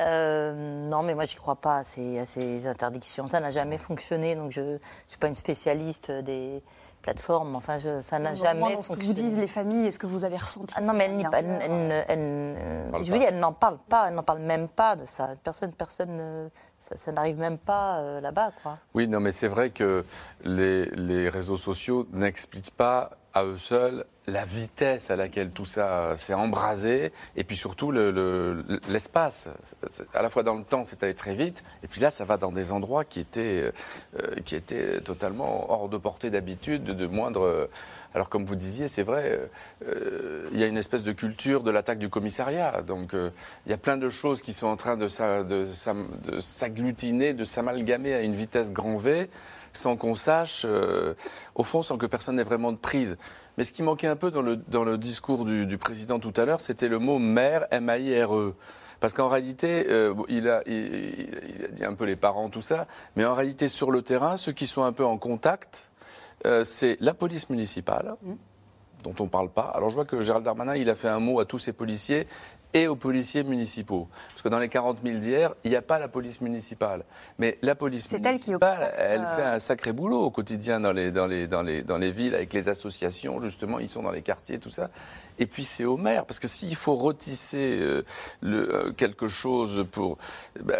Euh, non, mais moi, j'y crois pas à ces, interdictions. Ça n'a jamais fonctionné, donc je ne suis pas une spécialiste des plateformes. Enfin, je, ça n'a jamais dans ce que vous disent les familles, est-ce que vous avez ressenti ah, Non, mais elles, n'en parlent pas, elles n'en parlent même pas de ça. Personne, personne, ça, n'arrive même pas euh, là-bas, quoi. Oui, non, mais c'est vrai que les, les réseaux sociaux n'expliquent pas à eux seuls la vitesse à laquelle tout ça s'est embrasé, et puis surtout l'espace. à la fois dans le temps, c'est allé très vite, et puis là, ça va dans des endroits qui étaient, euh, qui étaient totalement hors de portée d'habitude, de moindre... Alors comme vous disiez, c'est vrai, euh, il y a une espèce de culture de l'attaque du commissariat. Donc euh, il y a plein de choses qui sont en train de s'agglutiner, de s'amalgamer à une vitesse grand V sans qu'on sache, euh, au fond, sans que personne n'ait vraiment de prise. Mais ce qui manquait un peu dans le, dans le discours du, président tout à l'heure, c'était le mot maire, M-A-I-R-E. Parce qu'en réalité, euh, il, a, il, a, dit un peu les parents, tout ça, mais en réalité, sur le terrain, ceux qui sont un peu en contact, euh, c'est la police municipale, mmh. dont on ne parle pas. Alors je vois que Gérald Darmanin, il a fait un mot à tous ses policiers et aux policiers municipaux. Parce que dans les 40 000 d'hier, il n'y a pas la police municipale. Mais la police municipale, elle, elle, fait un sacré boulot au quotidien dans les, dans, les, dans, les, dans les villes, avec les associations, justement, ils sont dans les quartiers, tout ça. Et puis c'est au maire, parce que s'il faut retisser euh, le, euh, quelque chose pour... Ben,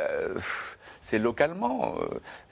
c'est localement.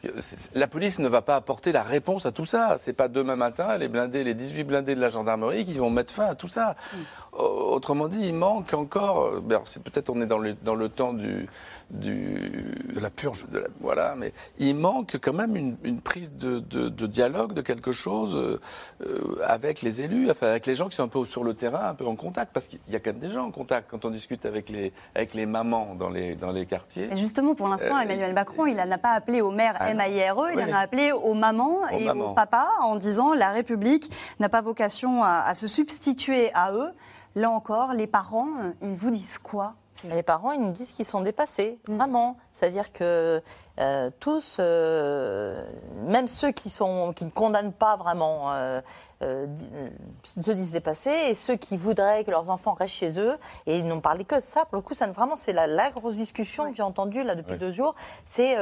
Euh, la police ne va pas apporter la réponse à tout ça. C'est pas demain matin les blindés, les 18 blindés de la gendarmerie qui vont mettre fin à tout ça. Mm. Autrement dit, il manque encore. Euh, ben, c'est peut-être on est dans le, dans le temps du, du de la purge. De voilà, mais il manque quand même une, prise de, de, dialogue, de quelque chose euh, avec les élus, enfin, avec les gens qui sont un peu sur le terrain, un peu en contact, parce qu'il y a quand même des gens en contact quand on discute avec les avec les mamans dans les dans les quartiers. Et justement, pour l'instant, euh, Emmanuel Macron, il n'a pas appelé aux mères ah MAIRE, il en a appelé aux mamans et aux papas en disant la République n'a pas vocation à se substituer à eux. Là encore, les parents, ils vous disent quoi? Les parents, ils nous disent qu'ils sont dépassés, mm. vraiment. C'est-à-dire que euh, tous, euh, même ceux qui, sont, qui ne condamnent pas vraiment, euh, se disent dépassés, et ceux qui voudraient que leurs enfants restent chez eux, et ils n'ont parlé que de ça. Pour le coup, ça, vraiment, c'est la, grosse discussion que j'ai entendue là depuis deux jours. C'est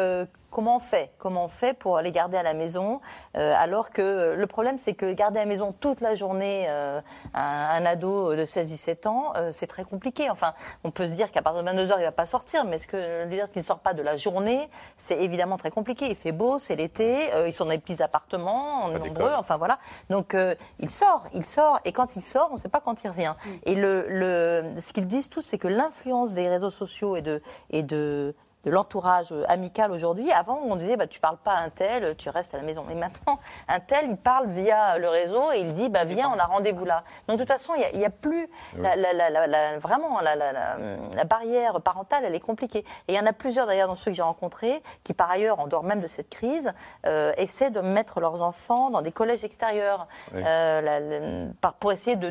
comment on fait? Comment on fait pour les garder à la maison Alors que le problème, c'est que garder à la maison toute la journée un, un, ado de 16-17 ans, c'est très compliqué. Enfin, on peut se dire qu'à partir de 22h, il ne va pas sortir, mais est-ce que lui dire qu'il ne sort pas de la journée, c'est évidemment très compliqué. Il fait beau, c'est l'été, euh, ils sont dans des petits appartements, nombreux, enfin voilà. Donc euh, il sort, il sort, et quand il sort, on ne sait pas quand il revient. Mm. Et le, le, ce qu'ils disent tous, c'est que l'influence des réseaux sociaux et de, et de de l'entourage amical aujourd'hui. Avant, on disait, bah, tu parles pas à un tel, tu restes à la maison. Et maintenant, un tel, il parle via le réseau et il dit, bah, viens, on a rendez-vous là. Donc, de toute façon, il n'y a, plus la, vraiment la, barrière parentale, elle est compliquée. Et il y en a plusieurs d'ailleurs dans ceux que j'ai rencontrés qui, par ailleurs, en dehors même de cette crise, euh, essaient de mettre leurs enfants dans des collèges extérieurs euh, pour essayer de,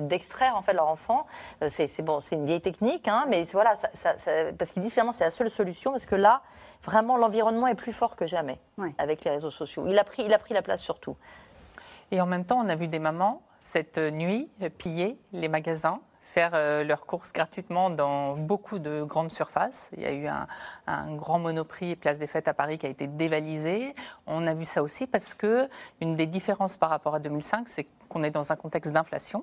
d'extraire en fait leur enfant. Euh, c'est, bon, c'est une vieille technique, hein, mais voilà, ça, parce qu'il dit finalement c'est la seule solution parce que là, vraiment, l'environnement est plus fort que jamais avec les réseaux sociaux. Il a, pris, il a pris la place surtout. Et en même temps, on a vu des mamans cette nuit piller les magasins faire euh, leurs courses gratuitement dans beaucoup de grandes surfaces. Il y a eu un, un, grand monoprix Place des Fêtes à Paris qui a été dévalisé. On a vu ça aussi parce que une des différences par rapport à 2005, c'est qu'on est dans un contexte d'inflation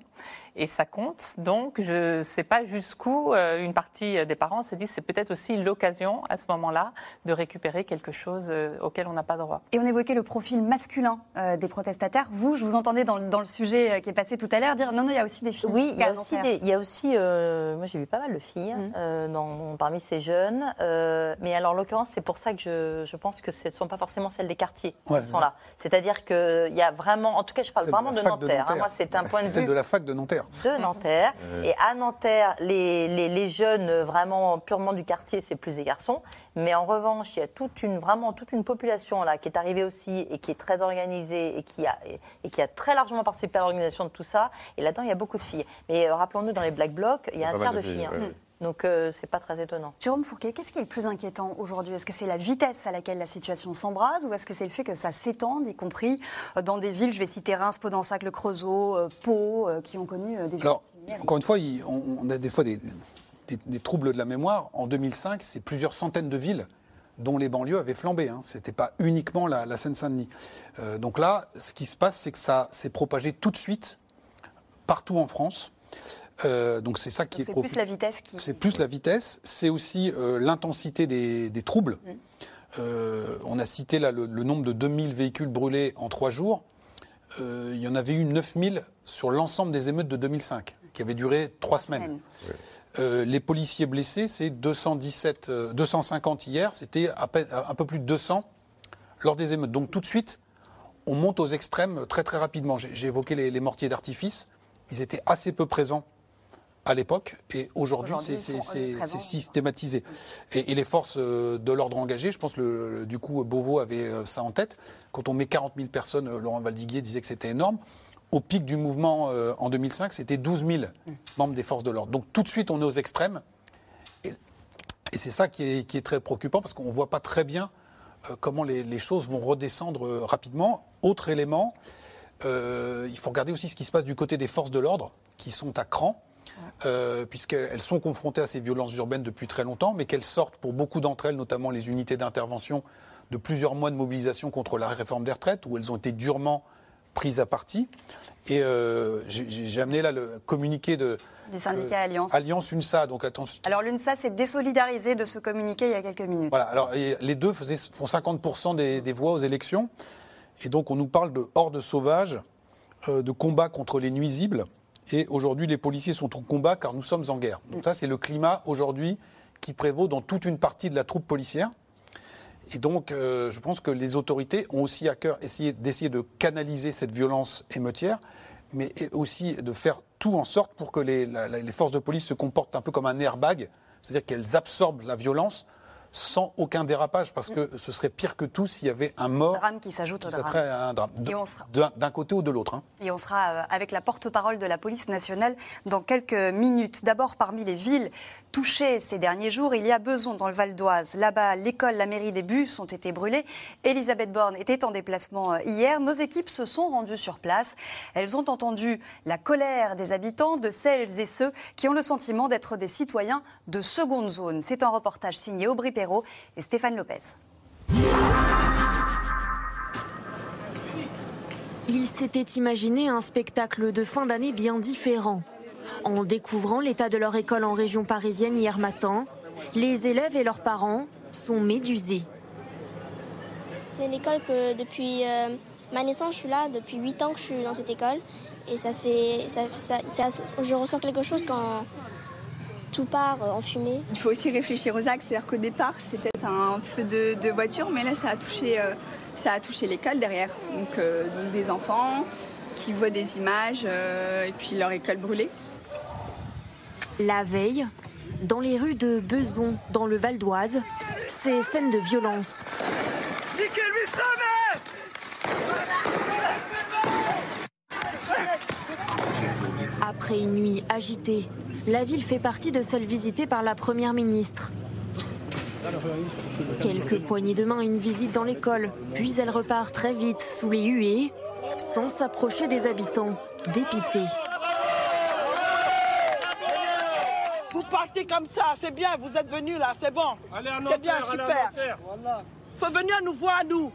et ça compte. Donc, je ne sais pas jusqu'où euh, une partie des parents se dit c'est peut-être aussi l'occasion à ce moment-là de récupérer quelque chose euh, auquel on n'a pas droit. Et on évoquait le profil masculin euh, des protestataires. Vous, je vous entendais dans, le sujet qui est passé tout à l'heure dire non, non, il y a aussi des filles. Oui, il y a aussi, il y a aussi moi j'ai vu pas mal de filles mmh. dans, parmi ces jeunes. mais alors, en l'occurrence, c'est pour ça que je, je, pense que ce ne sont pas forcément celles des quartiers qui sont là. C'est-à-dire qu'il y a vraiment, en tout cas, je parle vraiment de Nanterre. Hein, moi, c'est un point de vue. de la fac de Nanterre. De Nanterre. Et à Nanterre, les, les, jeunes vraiment purement du quartier, c'est plus des garçons. Mais en revanche, il y a toute une, vraiment toute une population là qui est arrivée aussi et qui est très organisée et qui a, et, qui a très largement participé à l'organisation de tout ça. Et là-dedans, il y a beaucoup de filles. Mais euh, rappelons-nous, dans les Black Blocs, il y a un tiers de filles. Hein. Donc ce euh, c'est pas très étonnant. Jérôme Fourquet, qu'est-ce qui est le plus inquiétant aujourd'hui? Est-ce que c'est la vitesse à laquelle la situation s'embrase ou est-ce que c'est le fait que ça s'étende, y compris euh, dans des villes, je vais citer Reims, Podensac, Le Creusot, euh, Pau, qui ont connu des Alors, encore une fois, on a des fois des, troubles de la mémoire. En 2005, c'est plusieurs centaines de villes dont les banlieues avaient flambé. Hein. Ce n'était pas uniquement la, Seine-Saint-Denis. donc là, ce qui se passe, c'est que ça s'est propagé tout de suite partout en France. Euh, donc c'est ça qui est. C'est plus la vitesse qui. C'est plus la vitesse. C'est aussi euh, l'intensité des, troubles. Mm. Euh, on a cité là le, nombre de 2000 véhicules brûlés en trois jours. il y en avait eu 9000 sur l'ensemble des émeutes de 2005, qui avaient duré trois semaines. les policiers blessés, c'est 217, 250 hier, c'était un peu plus de 200 lors des émeutes. Donc tout de suite, on monte aux extrêmes très très rapidement. J'ai évoqué les mortiers d'artifice. Ils étaient assez peu présents à l'époque, et aujourd'hui, c'est systématisé. Et, les forces euh, de l'ordre engagées, je pense que du coup, Beauvau avait euh, ça en tête. Quand on met 40 000 personnes, euh, Laurent Valdiguier disait que c'était énorme. Au pic du mouvement en 2005, c'était 12 000 mm. membres des forces de l'ordre. Donc tout de suite, on est aux extrêmes. Et, c'est ça qui est, très préoccupant, parce qu'on ne voit pas très bien comment les, choses vont redescendre rapidement. Autre élément, il faut regarder aussi ce qui se passe du côté des forces de l'ordre, qui sont à cran. Euh, puisqu'elles sont confrontées à ces violences urbaines depuis très longtemps, mais qu'elles sortent pour beaucoup d'entre elles, notamment les unités d'intervention, de plusieurs mois de mobilisation contre la réforme des retraites, où elles ont été durement prise à partie. Et j'ai amené là le communiqué de, du syndicat Alliance. Alliance UNSA, donc attention. Alors l'UNSA s'est désolidarisé de ce communiqué il y a quelques minutes. Voilà, alors les deux faisaient, font 50% des, des, voix aux élections. Et donc on nous parle de horde sauvage, de combat contre les nuisibles. Et aujourd'hui, les policiers sont en combat car nous sommes en guerre. Donc ça, c'est le climat aujourd'hui qui prévaut dans toute une partie de la troupe policière. Et donc, euh, je pense que les autorités ont aussi à cœur d'essayer de canaliser cette violence émeutière, mais aussi de faire tout en sorte pour que les, les forces de police se comportent un peu comme un airbag, c'est-à-dire qu'elles absorbent la violence sans aucun dérapage, parce que ce serait pire que tout s'il y avait un mort. drame qui s'ajoute au drame. un drame. D'un côté ou de l'autre. Hein. Et on sera euh, avec la porte-parole de la police nationale dans quelques minutes. D'abord, parmi les villes touchées ces derniers jours. Il y a Beson dans le Val d'Oise. Là-bas, l'école, la mairie des bus ont été brûlés. Elisabeth Borne était en déplacement euh, hier. Nos équipes se sont rendues sur place. Elles ont entendu la colère des habitants, de celles et ceux qui ont le sentiment d'être des citoyens de seconde zone. C'est un reportage signé Aubry Perrault et Stéphane Lopez. Il s'était imaginé un spectacle de fin d'année bien différent. En découvrant l'état de leur école en région parisienne hier matin, les élèves et leurs parents sont médusés. C'est une école que depuis euh, ma naissance, je suis là, depuis 8 ans que je suis dans cette école. Et ça fait. je ressens quelque chose quand tout part en fumée. Il faut aussi réfléchir aux axes. C'est-à-dire qu'au départ, c'était un feu de, voiture, mais là, ça a touché, euh, ça a touché l'école derrière. Donc, euh, donc, des enfants qui voient des images et puis leur école brûlée. La veille, dans les rues de Beson, dans le Val d'Oise, ces scènes de violence. Après une nuit agitée, la ville fait partie de celle visitée par la Première ministre. Quelques poignées de main, une visite dans l'école, puis elle repart très vite sous les huées, sans s'approcher des habitants, dépités. Partez comme ça, c'est bien, vous êtes venus là, c'est bon. C'est bien, super. Faut venir nous voir, nous.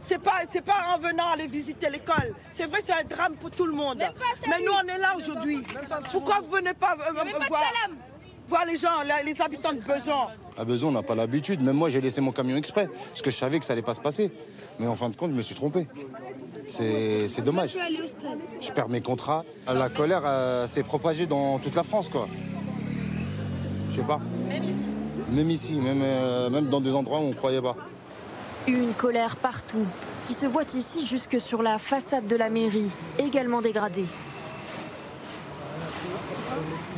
C'est pas, c'est pas en venant aller visiter l'école. C'est vrai, c'est un drame pour tout le monde. Mais nous, on est là aujourd'hui. Pourquoi vous venez pas, euh, euh, voir, voir, les gens, les, habitants de Beson À Beson, on n'a pas l'habitude. Même moi, j'ai laissé mon camion exprès. Parce que je savais que ça allait pas se passer. Mais en fin de compte, je me suis trompé. C'est dommage. Je perds mes contrats. La colère euh, s'est propagée dans toute la France, quoi. Je sais pas. Même ici Même ici, même, euh, même dans des endroits où on ne croyait pas. Une colère partout, qui se voit ici jusque sur la façade de la mairie, également dégradée.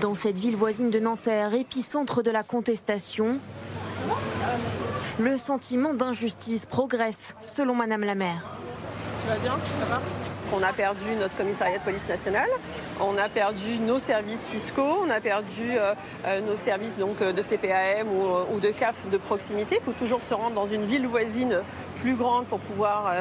Dans cette ville voisine de Nanterre, épicentre de la contestation, le sentiment d'injustice progresse, selon Madame la maire. Tu vas bien? Ça va? On a perdu notre commissariat de police nationale, on a perdu nos services fiscaux, on a perdu euh, euh, nos services donc, euh, de CPAM ou, de CAF de proximité. Il faut toujours se rendre dans une ville voisine plus grande pour pouvoir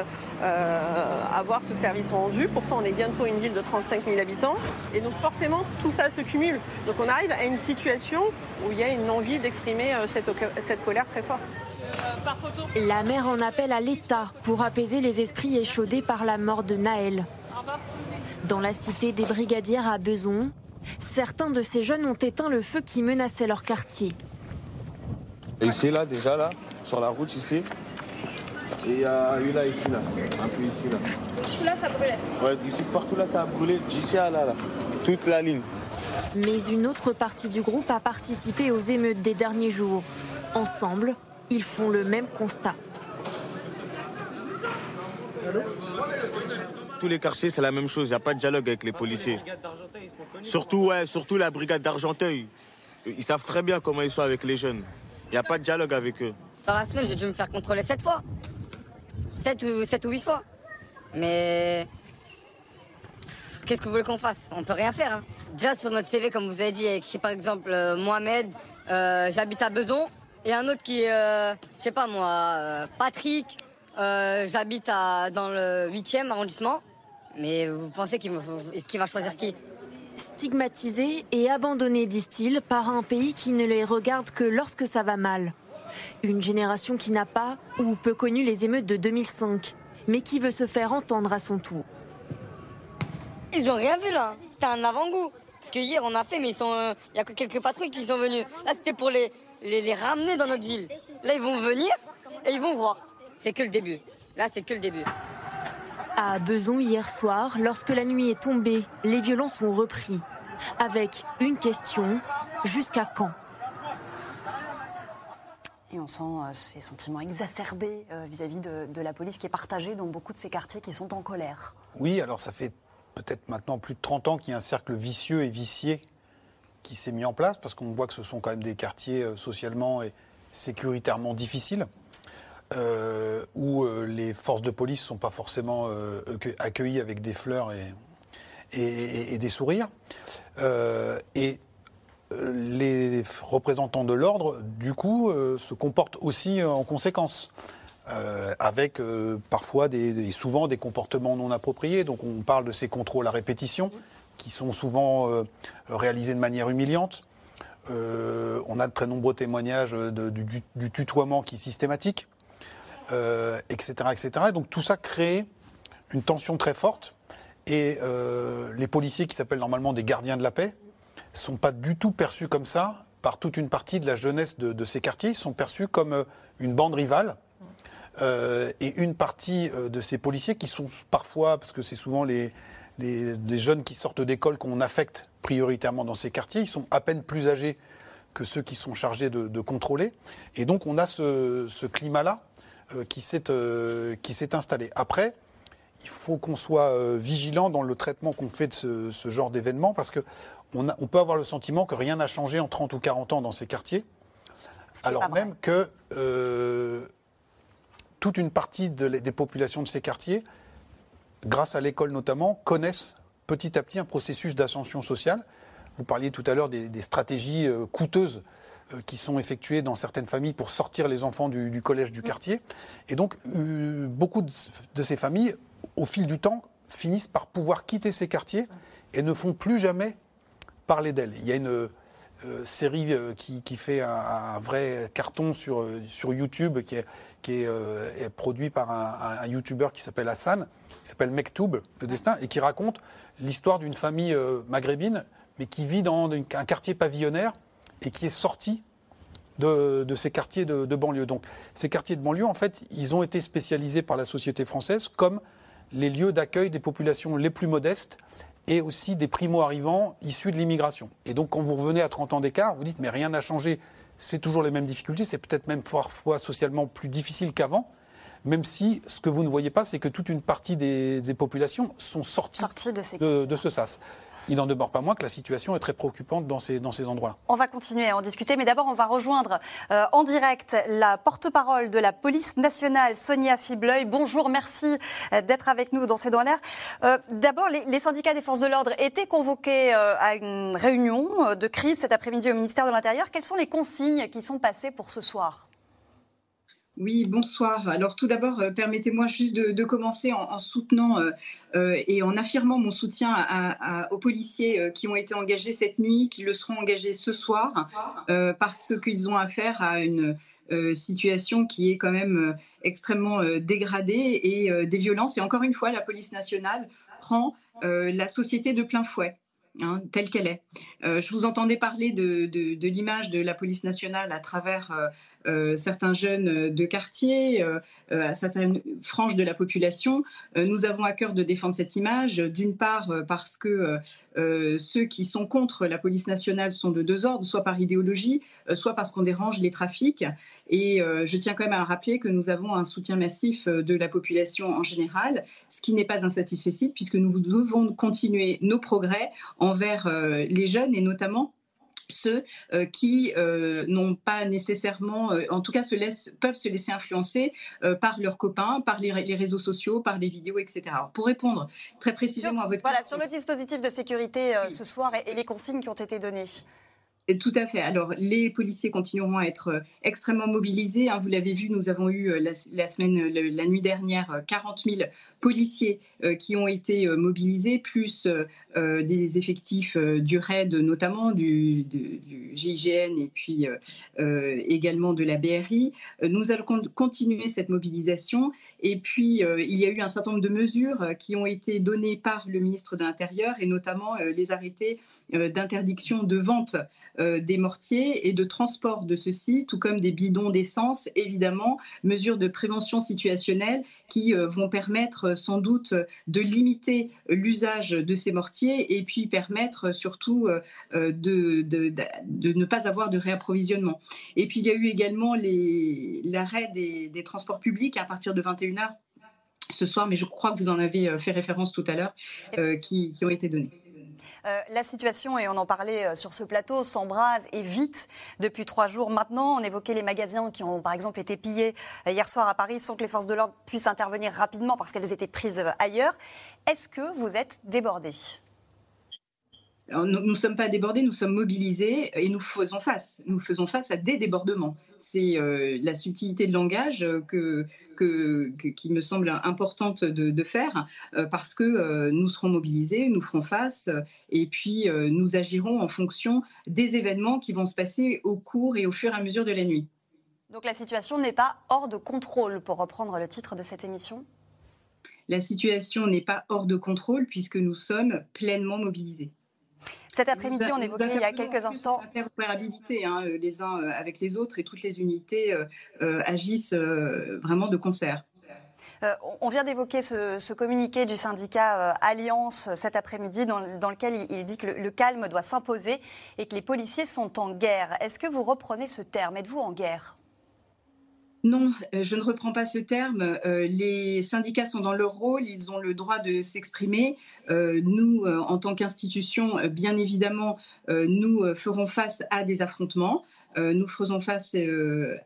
avoir ce service rendu. Pourtant, on est bientôt une ville de 35 000 habitants. Et donc forcément, tout ça se cumule. Donc on arrive à une situation où il y a une envie d'exprimer cette, cette colère très forte. La mère en appelle à l'État pour apaiser les esprits échaudés par la mort de Naël. Dans la cité des Brigadières à Beson, certains de ces jeunes ont éteint le feu qui menaçait leur quartier. ici, là, déjà, là, sur la route, ici. Et il y a eu là, ici, là. Un peu ici, là. Tout là, ça brûlait Ouais, ici, partout là, ça a brûlé. D'ici à là, là. Toute la ligne. Mais une autre partie du groupe a participé aux émeutes des derniers jours. Ensemble, ils font le même constat. Tous les quartiers, c'est la même chose. Il n'y a pas de dialogue avec les policiers. Surtout, ouais, surtout la brigade d'Argenteuil. Ils savent très bien comment ils sont avec les jeunes. Il n'y a pas de dialogue avec eux. Dans la semaine, j'ai dû me faire contrôler sept fois. Sept ou, sept ou huit fois. Mais qu'est-ce que vous voulez qu'on fasse? On peut rien faire. Hein. Déjà sur notre CV, comme vous avez dit, écrit par exemple euh, Mohamed, euh, j'habite à Beson. Et un autre qui est, euh, je sais pas moi, euh, Patrick, euh, j'habite dans le 8e arrondissement. Mais vous pensez qu'il va choisir qui? Stigmatisés et abandonnés, disent-ils, par un pays qui ne les regarde que lorsque ça va mal. Une génération qui n'a pas ou peu connu les émeutes de 2005, mais qui veut se faire entendre à son tour. Ils ont rien vu là. C'était un avant-goût. Parce que hier on a fait, mais ils sont, il y a que quelques patrouilles qui sont venus. Là c'était pour les, les, les ramener dans notre ville. Là ils vont venir et ils vont voir. C'est que le début. Là c'est que le début. À Beson hier soir, lorsque la nuit est tombée, les violences ont repris. Avec une question, jusqu'à quand? Et on sent euh, ces sentiments exacerbés euh, vis-à-vis de, de la police qui est partagée dans beaucoup de ces quartiers qui sont en colère. Oui, alors ça fait peut-être maintenant plus de 30 ans qu'il y a un cercle vicieux et vicié qui s'est mis en place, parce qu'on voit que ce sont quand même des quartiers euh, socialement et sécuritairement difficiles, euh, où euh, les forces de police ne sont pas forcément accueil- accueillies avec des fleurs et, des sourires. Et les représentants de l'ordre, du coup, se comportent aussi en conséquence. Avec parfois des, et souvent des comportements non appropriés. Donc on parle de ces contrôles à répétition sont souvent euh, réalisés de manière humiliante. Euh, on a de très nombreux témoignages de- du, tutoiement qui est systématique, euh, etc., etc. Et donc tout ça crée une tension très forte. Et euh, les policiers qui s'appellent normalement des gardiens de la paix sont pas du tout perçus comme ça par toute une partie de la jeunesse de, ces quartiers. Ils sont perçus comme euh, une bande rivale. Euh, et une partie euh, de ces policiers qui sont parfois, parce que c'est souvent les, des jeunes qui sortent d'école qu'on affecte prioritairement dans ces quartiers, ils sont à peine plus âgés que ceux qui sont chargés de, de contrôler. Et donc on a ce, ce climat-là euh, qui s'est euh, qui s'est installé. Après, il faut qu'on soit euh, vigilant dans le traitement qu'on fait de ce, ce genre d'événement parce que on, a- on peut avoir le sentiment que rien n'a changé en 30 ou 40 ans dans ces quartiers, alors même que toute une partie de des populations de ces quartiers, grâce à l'école notamment, connaissent petit à petit un processus d'ascension sociale. Vous parliez tout à l'heure des, des stratégies euh, coûteuses euh, qui sont effectuées dans certaines familles pour sortir les enfants du, du collège du quartier. Et donc, euh, beaucoup de, de ces familles, au fil du temps, finissent par pouvoir quitter ces quartiers et ne font plus jamais parler d'elles. Il y a une euh, série euh, qui, fait un, vrai carton sur, euh, YouTube qui est, produit par un, un, YouTuber qui s'appelle Hassan, qui s'appelle Mektoub, le destin, et qui raconte l'histoire d'une famille maghrébine, mais qui vit dans un quartier pavillonnaire et qui est sortie de, de ces quartiers de, de banlieue. Donc, ces quartiers de banlieue, en fait, ils ont été spécialisés par la société française comme les lieux d'accueil des populations les plus modestes et aussi des primo-arrivants issus de l'immigration. Et donc, quand vous revenez à 30 ans d'écart, vous dites, mais rien n'a changé, c'est toujours les mêmes difficultés, c'est peut-être même parfois socialement plus difficile qu'avant, même si ce que vous ne voyez pas, c'est que toute une partie des, des populations sont sorties, de, de ce sas. Il n'en demeure pas moins que la situation est très préoccupante dans ces, dans ces endroits-là. On va continuer à en discuter, mais d'abord on va rejoindre euh, en direct la porte-parole de la police nationale, Sonia Fibleuil. Bonjour, merci euh, d'être avec nous dans C'est dans l'air. Euh, d'abord, les, les syndicats des forces de l'ordre étaient convoqués euh, à une réunion euh, de crise cet après-midi au ministère de l'Intérieur. Quelles sont les consignes qui sont passées pour ce soir? Oui, bonsoir. Alors tout d'abord, euh, permettez-moi juste de, de commencer en, en soutenant euh, euh, et en affirmant mon soutien à- à- aux policiers qui ont été engagés cette nuit, qui le seront engagés ce soir, parce qu'ils ont affaire à une situation qui est quand même extrêmement dégradée et des violences. Et encore une fois, la police nationale prend la société de plein fouet. hein, telle qu'elle est. Je vous entendais parler de, de- de l'image de la police nationale à travers certains jeunes euh, de quartier, euh, euh, à certaines franges de la population. Euh, nous avons à cœur de défendre cette image, d'une part euh, parce que euh, euh, ceux qui sont contre la police nationale sont de deux ordres, soit par idéologie, euh, soit parce qu'on dérange les trafics. Et euh, je tiens quand même à rappeler que nous avons un soutien massif euh, de la population en général, ce qui n'est pas insatisfait puisque nous devons continuer nos progrès envers euh, les jeunes et notamment ceux euh, qui euh, n'ont pas nécessairement, euh, en tout cas, se laissent, peuvent se laisser influencer par leurs copains, par les, les réseaux sociaux, par les vidéos, etc. Alors, pour répondre très précisément à votre Voilà, question, sur le dispositif de sécurité ce soir et, et les consignes qui ont été données. Tout à fait. Alors, les policiers continueront à être euh, extrêmement mobilisés. hein. Vous l'avez vu, nous avons eu euh, la, semaine, euh, la nuit dernière, euh, 40 000 policiers euh, qui ont été euh, mobilisés, plus euh, euh, des effectifs euh, du RAID, notamment du, du- GIGN et puis euh, euh, également de la BRI. Euh, Nous allons con- continuer cette mobilisation Et puis, il y a eu un certain nombre de mesures qui ont été données par le ministre de l'Intérieur, et notamment les arrêtés d'interdiction de vente des mortiers et de transport de ceux-ci, tout comme des bidons d'essence, évidemment, mesures de prévention situationnelle qui vont permettre sans doute de limiter l'usage de ces mortiers et puis permettre surtout de, ne pas avoir de réapprovisionnement. Et puis il y a eu également l'arrêt des, transports publics à partir de 21h ce soir, mais je crois que vous en avez fait référence tout à l'heure, qui ont été donnés. Euh, la situation, et on en parlait euh, sur ce plateau, s'embrase et vite depuis trois jours maintenant. On évoquait les magasins qui ont par exemple été pillés euh, hier soir à Paris sans que les forces de l'ordre puissent intervenir rapidement parce qu'elles étaient prises ailleurs. Est-ce que vous êtes débordés? Nous ne sommes pas débordés, nous sommes mobilisés et nous faisons face. Nous faisons face à des débordements. C'est euh, la subtilité de langage que, qui me semble importante de, faire euh, parce que euh, nous serons mobilisés, nous ferons face et puis nous agirons en fonction des événements qui vont se passer au cours et au fur et à mesure de la nuit. Donc la situation n'est pas hors de contrôle, pour reprendre le titre de cette émission La situation n'est pas hors de contrôle puisque nous sommes pleinement mobilisés. Cet après-midi, on évoquait il y a quelques instants. Interopérabilité hein, euh, les uns euh, avec les autres et toutes les unités euh, agissent vraiment de concert. on vient d'évoquer ce, communiqué du syndicat Alliance cet après-midi dans, lequel il, dit que le calme doit s'imposer et que les policiers sont en guerre. Est-ce que vous reprenez ce terme? Êtes-vous en guerre? Non, euh, je ne reprends pas ce terme. Euh, les syndicats sont dans leur rôle, ils ont le droit de s'exprimer. Euh, nous, en tant qu'institution, bien évidemment, nous ferons face à des affrontements. nous faisons face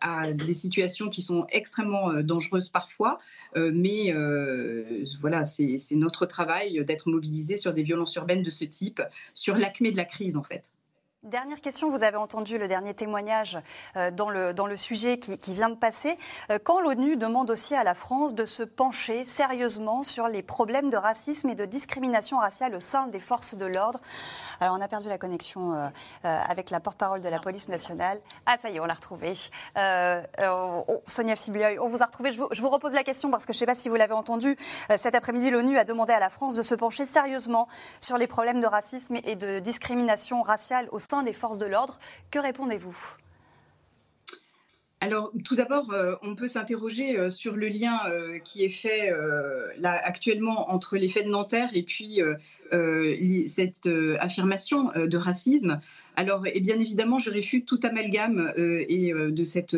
à des situations qui sont extrêmement dangereuses parfois, mais voilà, c'est notre travail d'être mobilisé sur des violences urbaines de ce type, sur l'acmé de la crise en fait. Dernière question, vous avez entendu le dernier témoignage euh, dans, le, dans le sujet qui, vient de passer. Euh, quand l'ONU demande aussi à la France de se pencher sérieusement sur les problèmes de racisme et de discrimination raciale au sein des forces de l'ordre. Alors on a perdu la connexion euh, avec la porte-parole de la police nationale. Ah ça y est, on l'a retrouvée. Sonia Fiblioy, on vous a retrouvé. Je vous, je vous, repose la question parce que je ne sais pas si vous l'avez entendu. cet après-midi, l'ONU a demandé à la France de se pencher sérieusement sur les problèmes de racisme et de discrimination raciale au sein des forces de l'ordre. Que répondez-vous? Alors, tout d'abord, euh, on peut s'interroger euh, sur le lien euh, qui est fait actuellement entre les faits de Nanterre et puis cette affirmation de racisme. Alors, et bien évidemment, je réfute tout amalgame et de cette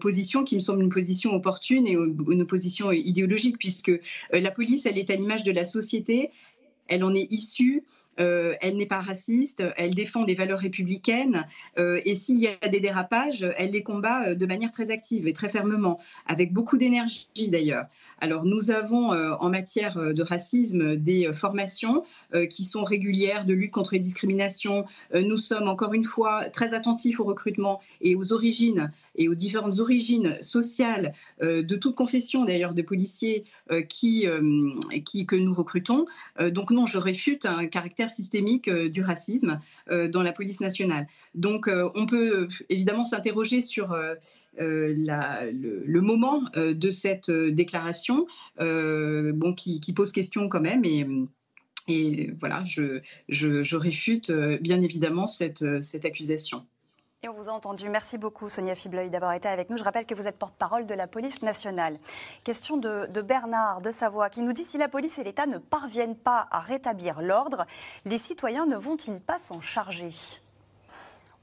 position qui me semble une position opportune et une position idéologique, puisque la police, elle est à l'image de la société, elle en est issue. Euh, elle n'est pas raciste, elle défend des valeurs républicaines euh, et s'il y a des dérapages, elle les combat euh, de manière très active et très fermement, avec beaucoup d'énergie d'ailleurs. Alors nous avons en matière de racisme des formations qui sont régulières de lutte contre les discriminations. nous sommes encore une fois très attentifs au recrutement et aux origines et aux différentes origines sociales de toute confession d'ailleurs de policiers qui, qui, que nous recrutons. donc non, je réfute un caractère systémique euh, du racisme euh, dans la police nationale. Donc euh, on peut évidemment s'interroger sur le, moment de cette déclaration, bon, qui, pose question quand même. Et, voilà, je, réfute bien évidemment cette accusation. Et on vous a entendu. Merci beaucoup, Sonia Fibleuil, d'avoir été avec nous. Je rappelle que vous êtes porte-parole de la police nationale. Question de, de, Bernard de Savoie qui nous dit si la police et l'État ne parviennent pas à rétablir l'ordre, les citoyens ne vont-ils pas s'en charger?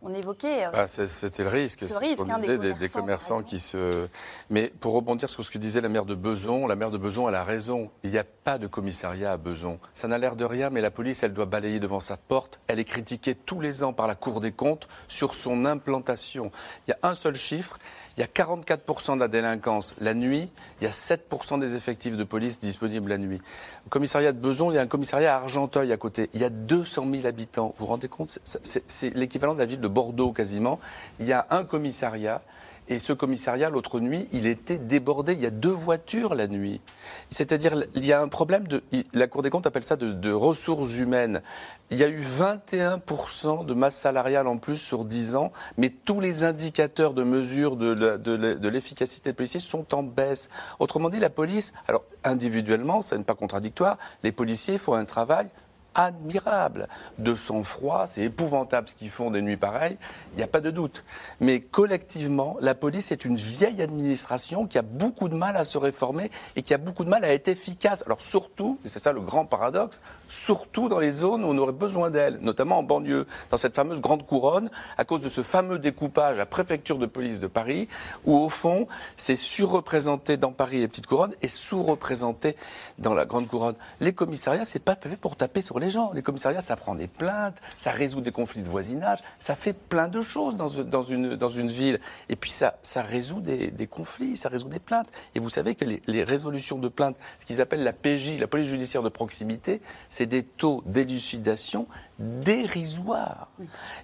On évoquait. Euh, ah, C'était le risque. Ce risque, hein, disait, des, commerçants, qui se. Mais pour rebondir sur ce que disait la maire de Beson, la maire de Beson, elle a raison. Il n'y a pas de commissariat à Beson. Ça n'a l'air de rien, mais la police, elle doit balayer devant sa porte. Elle est critiquée tous les ans par la Cour des comptes sur son implantation. Il y a un seul chiffre. Il y a 44% de la délinquance la nuit, il y a 7% des effectifs de police disponibles la nuit. Au commissariat de Beson, il y a un commissariat à Argenteuil à côté. Il y a 200 000 habitants. Vous vous rendez compte? C'est l'équivalent de la ville de Bordeaux quasiment. Il y a un commissariat Et ce commissariat, l'autre nuit, il était débordé. Il y a deux voitures la nuit. C'est-à-dire, il y a un problème de. La Cour des comptes appelle ça de, ressources humaines. Il y a eu 21% de masse salariale en plus sur 10 ans, mais tous les indicateurs de mesure de, l'efficacité des policiers sont en baisse. Autrement dit, la police, alors individuellement, ça n'est pas contradictoire, les policiers font un travail admirable de sang-froid. C'est épouvantable ce qu'ils font des nuits pareilles, il n'y a pas de doute. Mais collectivement, la police est une vieille administration qui a beaucoup de mal à se réformer et qui a beaucoup de mal à être efficace. Alors surtout, et c'est ça le grand paradoxe, surtout dans les zones où on aurait besoin d'elle, notamment en banlieue, dans cette fameuse grande couronne, à cause de ce fameux découpage à la préfecture de police de Paris, où au fond, c'est surreprésenté dans Paris les petites couronnes et sous-représenté dans la grande couronne. Les commissariats, c'est pas fait pour taper sur les gens. Les commissariats, ça prend des plaintes, ça résout des conflits de voisinage, ça fait plein de choses dans, une, ville. Et puis ça, résout des, conflits, ça résout des plaintes. Et vous savez que les, résolutions de plaintes, ce qu'ils appellent la PJ, la police judiciaire de proximité, c'est des taux d'élucidation dérisoires.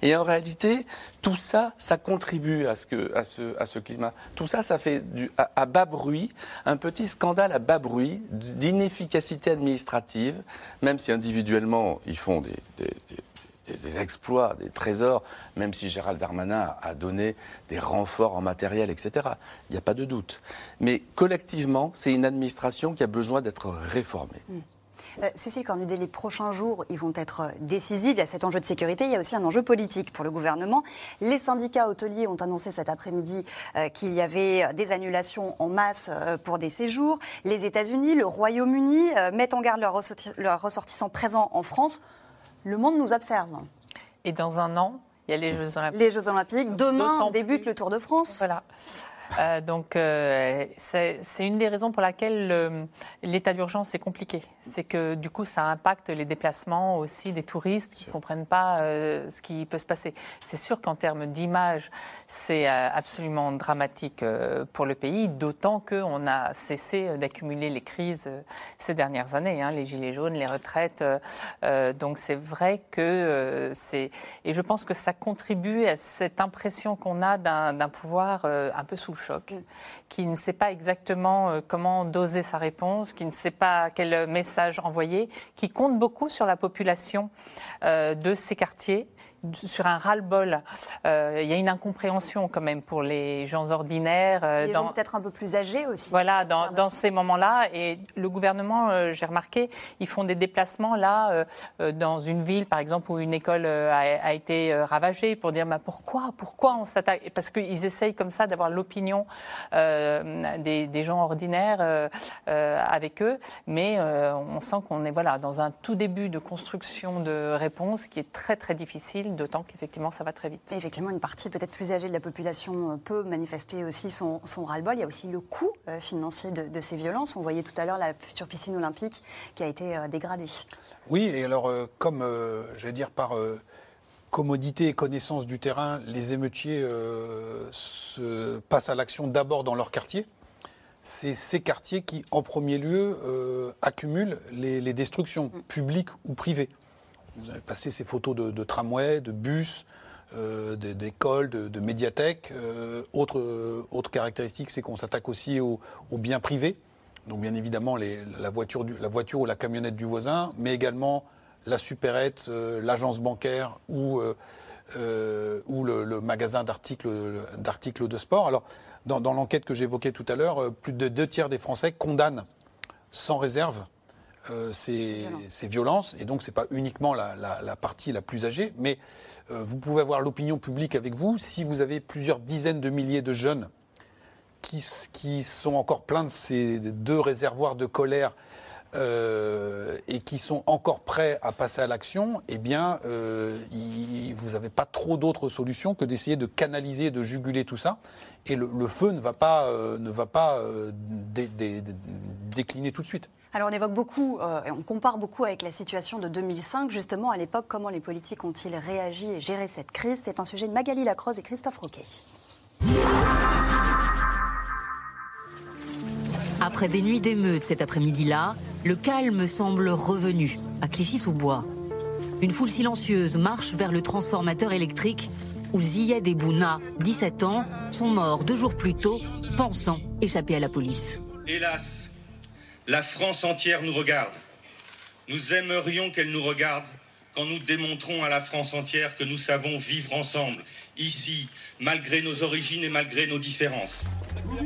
Et en réalité, tout ça, ça contribue à ce, climat. Tout ça, ça fait à bas bruit, un petit scandale à bas bruit d'inefficacité administrative, même si individuellement ils font des, exploits, des trésors, même si Gérald Darmanin a donné des renforts en matériel, etc. Il n'y a pas de doute. Mais collectivement, c'est une administration qui a besoin d'être réformée. Hmm. Euh, Cécile Cornudet, les prochains jours, ils vont être décisifs. Il y a cet enjeu de sécurité, il y a aussi un enjeu politique pour le gouvernement. Les syndicats hôteliers ont annoncé cet après-midi euh, qu'il y avait des annulations en masse euh, pour des séjours. Les États-Unis, le Royaume-Uni mettent en garde leurs ressortissants présents en France. Le monde nous observe. Et dans un an, il y a les Jeux Olympiques. Les Jeux Olympiques. Demain débute le Tour de France. Voilà. Euh, donc, euh, c'est une des raisons pour laquelle l'état d'urgence est compliqué. C'est que du coup, ça impacte les déplacements aussi des touristes qui ne comprennent pas euh, ce qui peut se passer. C'est sûr qu'en termes d'image, c'est absolument dramatique pour le pays, d'autant qu'on a cessé d'accumuler les crises ces dernières années, hein, les gilets jaunes, les retraites. donc, c'est vrai que c'est. Et je pense que ça contribue à cette impression qu'on a d'un pouvoir un peu sous choc, qui ne sait pas exactement euh, comment doser sa réponse, qui ne sait pas quel message envoyer, qui compte beaucoup sur la population euh, de ces quartiers sur un ras-le-bol. Euh, il y a une incompréhension quand même pour les gens ordinaires. Euh, les dans... gens peut-être un peu plus âgés aussi. Voilà, dans, dans ces moments-là. Et le gouvernement, euh, j'ai remarqué, ils font des déplacements là, dans une ville, par exemple, où une école a, été ravagée, pour dire bah, pourquoi, pourquoi on s'attaque? Parce qu'ils essayent comme ça d'avoir l'opinion des, des, gens ordinaires avec eux. Mais on sent qu'on est voilà, dans un tout début de construction de réponse qui est très très difficile d'autant qu'effectivement ça va très vite. effectivement, une partie peut-être plus âgée de la population euh, peut manifester aussi son, ras-le-bol. Il y a aussi le coût euh, financier de, ces violences. On voyait tout à l'heure la future piscine olympique qui a été euh, dégradée. Oui, et alors comme, j'allais dire, par commodité et connaissance du terrain, les émeutiers se passent à l'action d'abord dans leur quartier. C'est ces quartiers qui, en premier lieu, accumulent les destructions, mm. publiques ou privées. Vous avez passé ces photos de, tramways, de bus, euh, d'écoles, de, médiathèques. Euh, autre, autre caractéristique, c'est qu'on s'attaque aussi aux, biens privés. Donc bien évidemment la, voiture ou la camionnette du voisin, mais également la supérette, euh, l'agence bancaire ou, le, magasin d'articles de sport. Alors dans l'enquête que j'évoquais tout à l'heure, plus de deux tiers des Français condamnent sans réserve euh, ces, violences. Et donc, ce n'est pas uniquement la, partie la plus âgée, mais euh, vous pouvez avoir l'opinion publique avec vous. Si vous avez plusieurs dizaines de milliers de jeunes qui, qui sont encore pleins de ces deux réservoirs de colère euh, et qui sont encore prêts à passer à l'action, eh bien, vous n'avez pas trop d'autres solutions que d'essayer de canaliser, de juguler tout ça. Et le, feu ne va pas, ne va pas décliner tout de suite. Alors on évoque beaucoup, euh, et on compare beaucoup avec la situation de 2005. Justement, à l'époque, comment les politiques ont-ils réagi et géré cette crise C'est un sujet de Magali Lacroze et Christophe Roquet. Après des nuits d'émeutes cet après-midi-là, le calme semble revenu à Clichy-sous-Bois. Une foule silencieuse marche vers le transformateur électrique où Ziyed et Bouna, 17 ans, sont morts deux jours plus tôt, pensant échapper à la police. Hélas, la France entière nous regarde. Nous aimerions qu'elle nous regarde quand nous démontrons à la France entière que nous savons vivre ensemble, ici, malgré nos origines et malgré nos différences.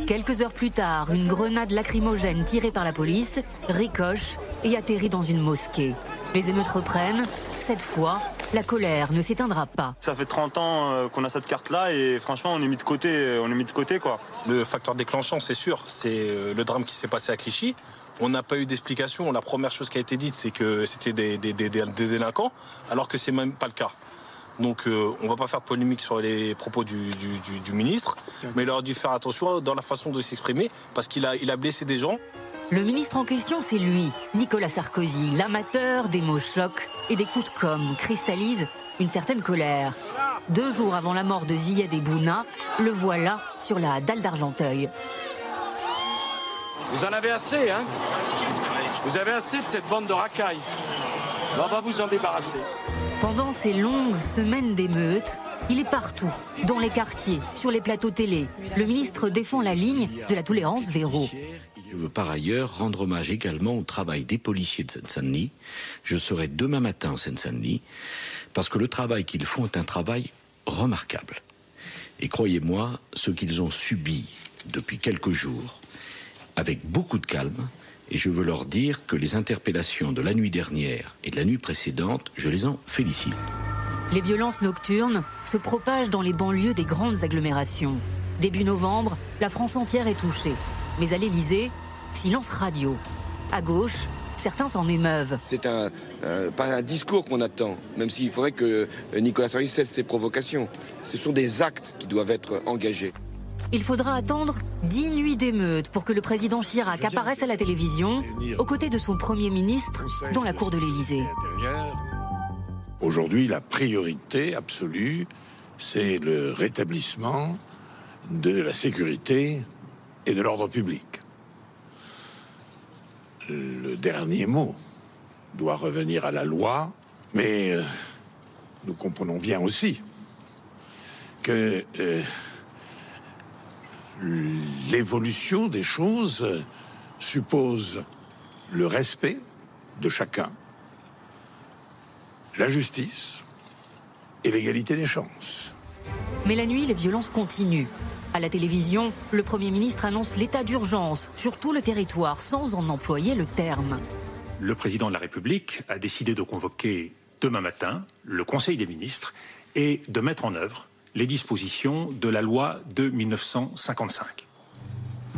Quelques heures plus tard, une grenade lacrymogène tirée par la police ricoche et atterrit dans une mosquée. Les émeutes reprennent. Cette fois, la colère ne s'éteindra pas. Ça fait 30 ans euh, qu'on a cette carte-là et franchement, on est mis de côté, euh, on est mis de côté quoi. Le facteur déclenchant, c'est sûr, c'est euh, le drame qui s'est passé à Clichy. On n'a pas eu d'explication. La première chose qui a été dite, c'est que c'était des, des, des, des, délinquants, alors que c'est même pas le cas. Donc euh, on va pas faire de polémique sur les propos du, du, du, du ministre, mais il aurait dû faire attention dans la façon de s'exprimer, parce qu'il a, il a blessé des gens. Le ministre en question, c'est lui, Nicolas Sarkozy, l'amateur des mots chocs et des coups de com' cristallise une certaine colère. Deux jours avant la mort de Ziyad et Bouna, le voilà sur la dalle d'Argenteuil. Vous en avez assez, hein Vous avez assez de cette bande de racailles. On va vous en débarrasser. Pendant ces longues semaines d'émeutes, il est partout, dans les quartiers, sur les plateaux télé. Le ministre défend la ligne de la tolérance zéro. Je veux par ailleurs rendre hommage également au travail des policiers de Seine-Saint-Denis. Je serai demain matin en Seine-Saint-Denis parce que le travail qu'ils font est un travail remarquable. Et croyez-moi, ce qu'ils ont subi depuis quelques jours, avec beaucoup de calme, et je veux leur dire que les interpellations de la nuit dernière et de la nuit précédente, je les en félicite. Les violences nocturnes se propagent dans les banlieues des grandes agglomérations. Début novembre, la France entière est touchée. Mais à l'Élysée, silence radio. À gauche, certains s'en émeuvent. C'est un, euh, pas un discours qu'on attend, même s'il faudrait que Nicolas Sarkozy cesse ses provocations. Ce sont des actes qui doivent être engagés. Il faudra attendre dix nuits d'émeutes pour que le président Chirac apparaisse à la télévision, aux côtés de son Premier ministre, dans la cour de l'Élysée. Aujourd'hui, la priorité absolue, c'est le rétablissement de la sécurité et de l'ordre public. Le dernier mot doit revenir à la loi, mais euh, nous comprenons bien aussi que euh, l'évolution des choses suppose le respect de chacun, la justice et l'égalité des chances. Mais la nuit, les violences continuent. À la télévision, le Premier ministre annonce l'état d'urgence sur tout le territoire sans en employer le terme. Le président de la République a décidé de convoquer demain matin le Conseil des ministres et de mettre en œuvre les dispositions de la loi de 1955.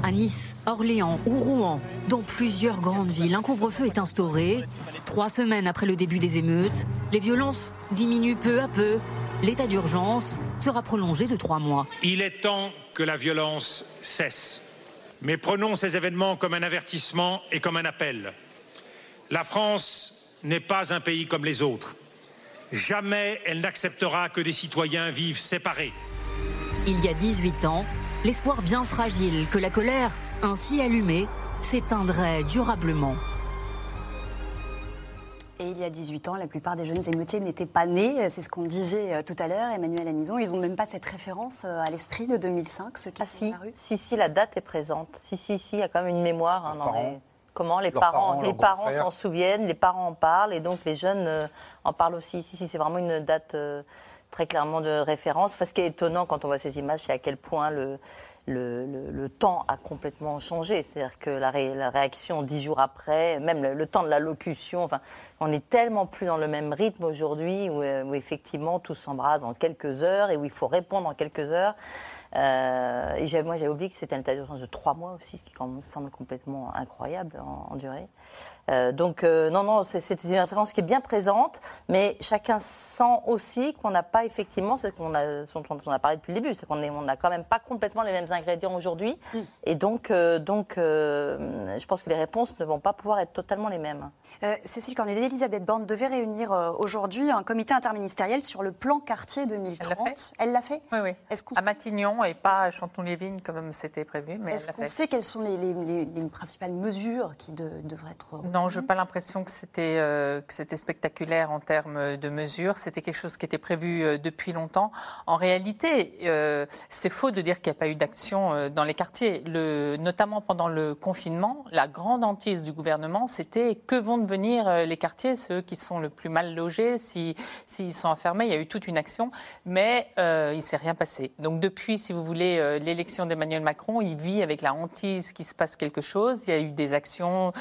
À Nice, Orléans ou Rouen, dans plusieurs grandes villes, un couvre-feu est instauré. Trois semaines après le début des émeutes, les violences diminuent peu à peu. L'état d'urgence sera prolongé de trois mois. Il est temps que la violence cesse. Mais prenons ces événements comme un avertissement et comme un appel. La France n'est pas un pays comme les autres. Jamais elle n'acceptera que des citoyens vivent séparés. Il y a 18 ans, l'espoir bien fragile que la colère, ainsi allumée, s'éteindrait durablement. Et il y a 18 ans, la plupart des jeunes émeutiers n'étaient pas nés. C'est ce qu'on disait euh, tout à l'heure, Emmanuel Anison. Ils n'ont même pas cette référence euh, à l'esprit de 2005, ceux qui ah, sont si. si, si, la date est présente. Si, si, si, il y a quand même une mémoire. hein, dans les- Comment les Leurs parents, parents, les parents s'en souviennent, les parents en parlent et donc les jeunes euh, en parlent aussi. Si, si, c'est vraiment une date euh, très clairement de référence. Enfin, ce qui est étonnant quand on voit ces images, c'est à quel point le, le, le- le temps a complètement changé. C'est-à-dire que la, ré- la réaction dix jours après, même le, le temps de la locution, enfin, on est tellement plus dans le même rythme aujourd'hui où, euh, où effectivement tout s'embrase en quelques heures et où il faut répondre en quelques heures. Euh, et moi, j'avais oublié que c'était un état d'urgence de trois mois aussi, ce qui quand même semble complètement incroyable en, en durée. Euh, donc, euh, non, non, c'est- une référence qui est bien présente, mais chacun sent aussi qu'on n'a pas effectivement, c'est qu'on a, ce dont on a parlé depuis le début, c'est qu'on on n'a quand même pas complètement les mêmes ingrédients aujourd'hui. Mm. Et donc, donc je pense que les réponses ne vont pas pouvoir être totalement les mêmes. Cécile Cornudet, Elisabeth Borne devait réunir euh, aujourd'hui un comité interministériel sur le plan quartier 2030. Elle l'a fait Oui, oui. à Matignon et pas à Chanton-les-Vignes comme c'était prévu. Est-ce qu'on sait quelles sont les, principales mesures qui devraient être Non, je n'ai pas l'impression que c'était euh, c'était spectaculaire en termes de mesures. C'était quelque chose qui était prévu depuis longtemps. En réalité, c'est faux de dire qu'il n'y a pas eu d'action dans les quartiers. Le, notamment pendant le confinement, la grande hantise du gouvernement, c'était que vont devenir euh, les quartiers, ceux qui sont le plus mal logés, s'ils si, sont enfermés. Il y a eu toute une action, mais euh, il ne s'est rien passé. Donc depuis, si vous voulez, euh, l'élection d'Emmanuel Macron, il vit avec la hantise qu'il se passe quelque chose. Il y a eu des actions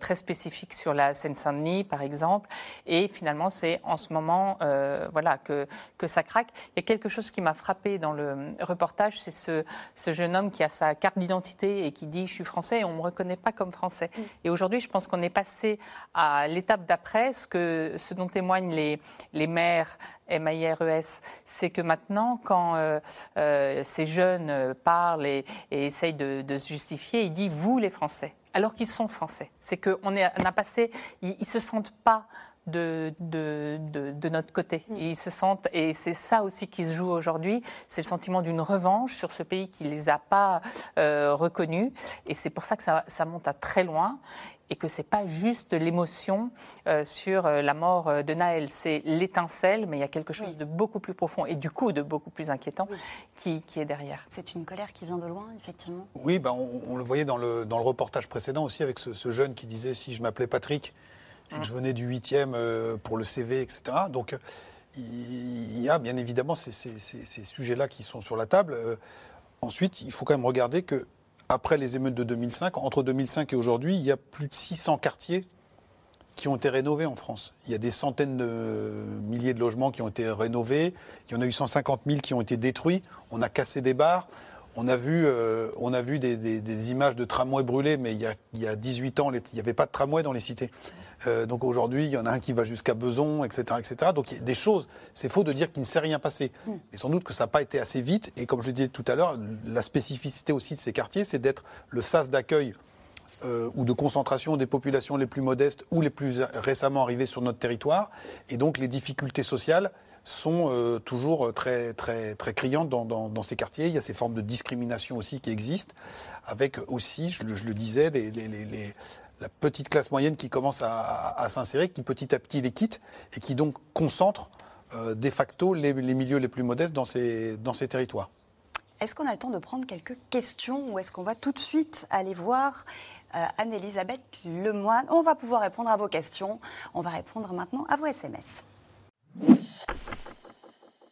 très spécifiques sur la Seine-Saint-Denis, par exemple, et finalement, c'est en ce moment voilà, que, que ça craque. Il y a quelque chose qui m'a frappé dans le reportage, c'est ce, ce jeune homme qui a sa carte d'identité et qui dit « je suis français » et on ne me reconnaît pas comme français. Mm. Et aujourd'hui, je pense qu'on est passé à l'étape d'après, ce, que, ce dont témoignent les, les maires M-A-I-R-E-S, c'est que maintenant, quand euh, euh, ces jeunes parlent et, essayent de, se justifier, ils disent vous les Français, alors qu'ils sont Français. C'est qu'on a passé, ils, ne se sentent pas de, de, de, notre côté. Mm. Ils se sentent, et c'est ça aussi qui se joue aujourd'hui, c'est le sentiment d'une revanche sur ce pays qui les a pas euh, reconnus. Et c'est pour ça que ça, ça, monte à très loin et que c'est pas juste l'émotion euh, sur euh, la mort euh, de Naël, c'est l'étincelle, mais il y a quelque chose de beaucoup plus profond et du coup de beaucoup plus inquiétant qui, qui, est derrière. C'est une colère qui vient de loin, effectivement? Oui, ben on, le voyait dans le, dans le reportage précédent aussi avec ce, jeune qui disait si je m'appelais Patrick et que hein. je venais du 8e pour le CV, etc. Donc il y a bien évidemment ces, ces, ces sujets-là qui sont sur la table. ensuite, il faut quand même regarder que après les émeutes de 2005, entre 2005 et aujourd'hui, il y a plus de 600 quartiers qui ont été rénovés en France. Il y a des centaines de milliers de logements qui ont été rénovés. Il y en a eu 150 000 qui ont été détruits. On a cassé des bars. On a vu, euh, on a vu des, images de tramways brûlés, mais il y a, il y a 18 ans, il n'y avait pas de tramway dans les cités. Euh, donc aujourd'hui, il y en a un qui va jusqu'à Beson, etc., etc. Donc il y a des choses. C'est faux de dire qu'il ne s'est rien passé. Mm. Mais sans doute que ça n'a pas été assez vite. Et comme je le disais tout à l'heure, la spécificité aussi de ces quartiers, c'est d'être le sas d'accueil euh, ou de concentration des populations les plus modestes ou les plus récemment arrivées sur notre territoire. Et donc les difficultés sociales sont euh, toujours très, très, très criantes dans, ces quartiers. Il y a ces formes de discrimination aussi qui existent, avec aussi, je, le disais, les, la petite classe moyenne qui commence à, s'insérer, qui petit à petit les quitte et qui donc concentre euh, de facto les, milieux les plus modestes dans ces, territoires. Est-ce qu'on a le temps de prendre quelques questions ou est-ce qu'on va tout de suite aller voir euh, Anne-Elisabeth Lemoine? On va pouvoir répondre à vos questions. On va répondre maintenant à vos SMS.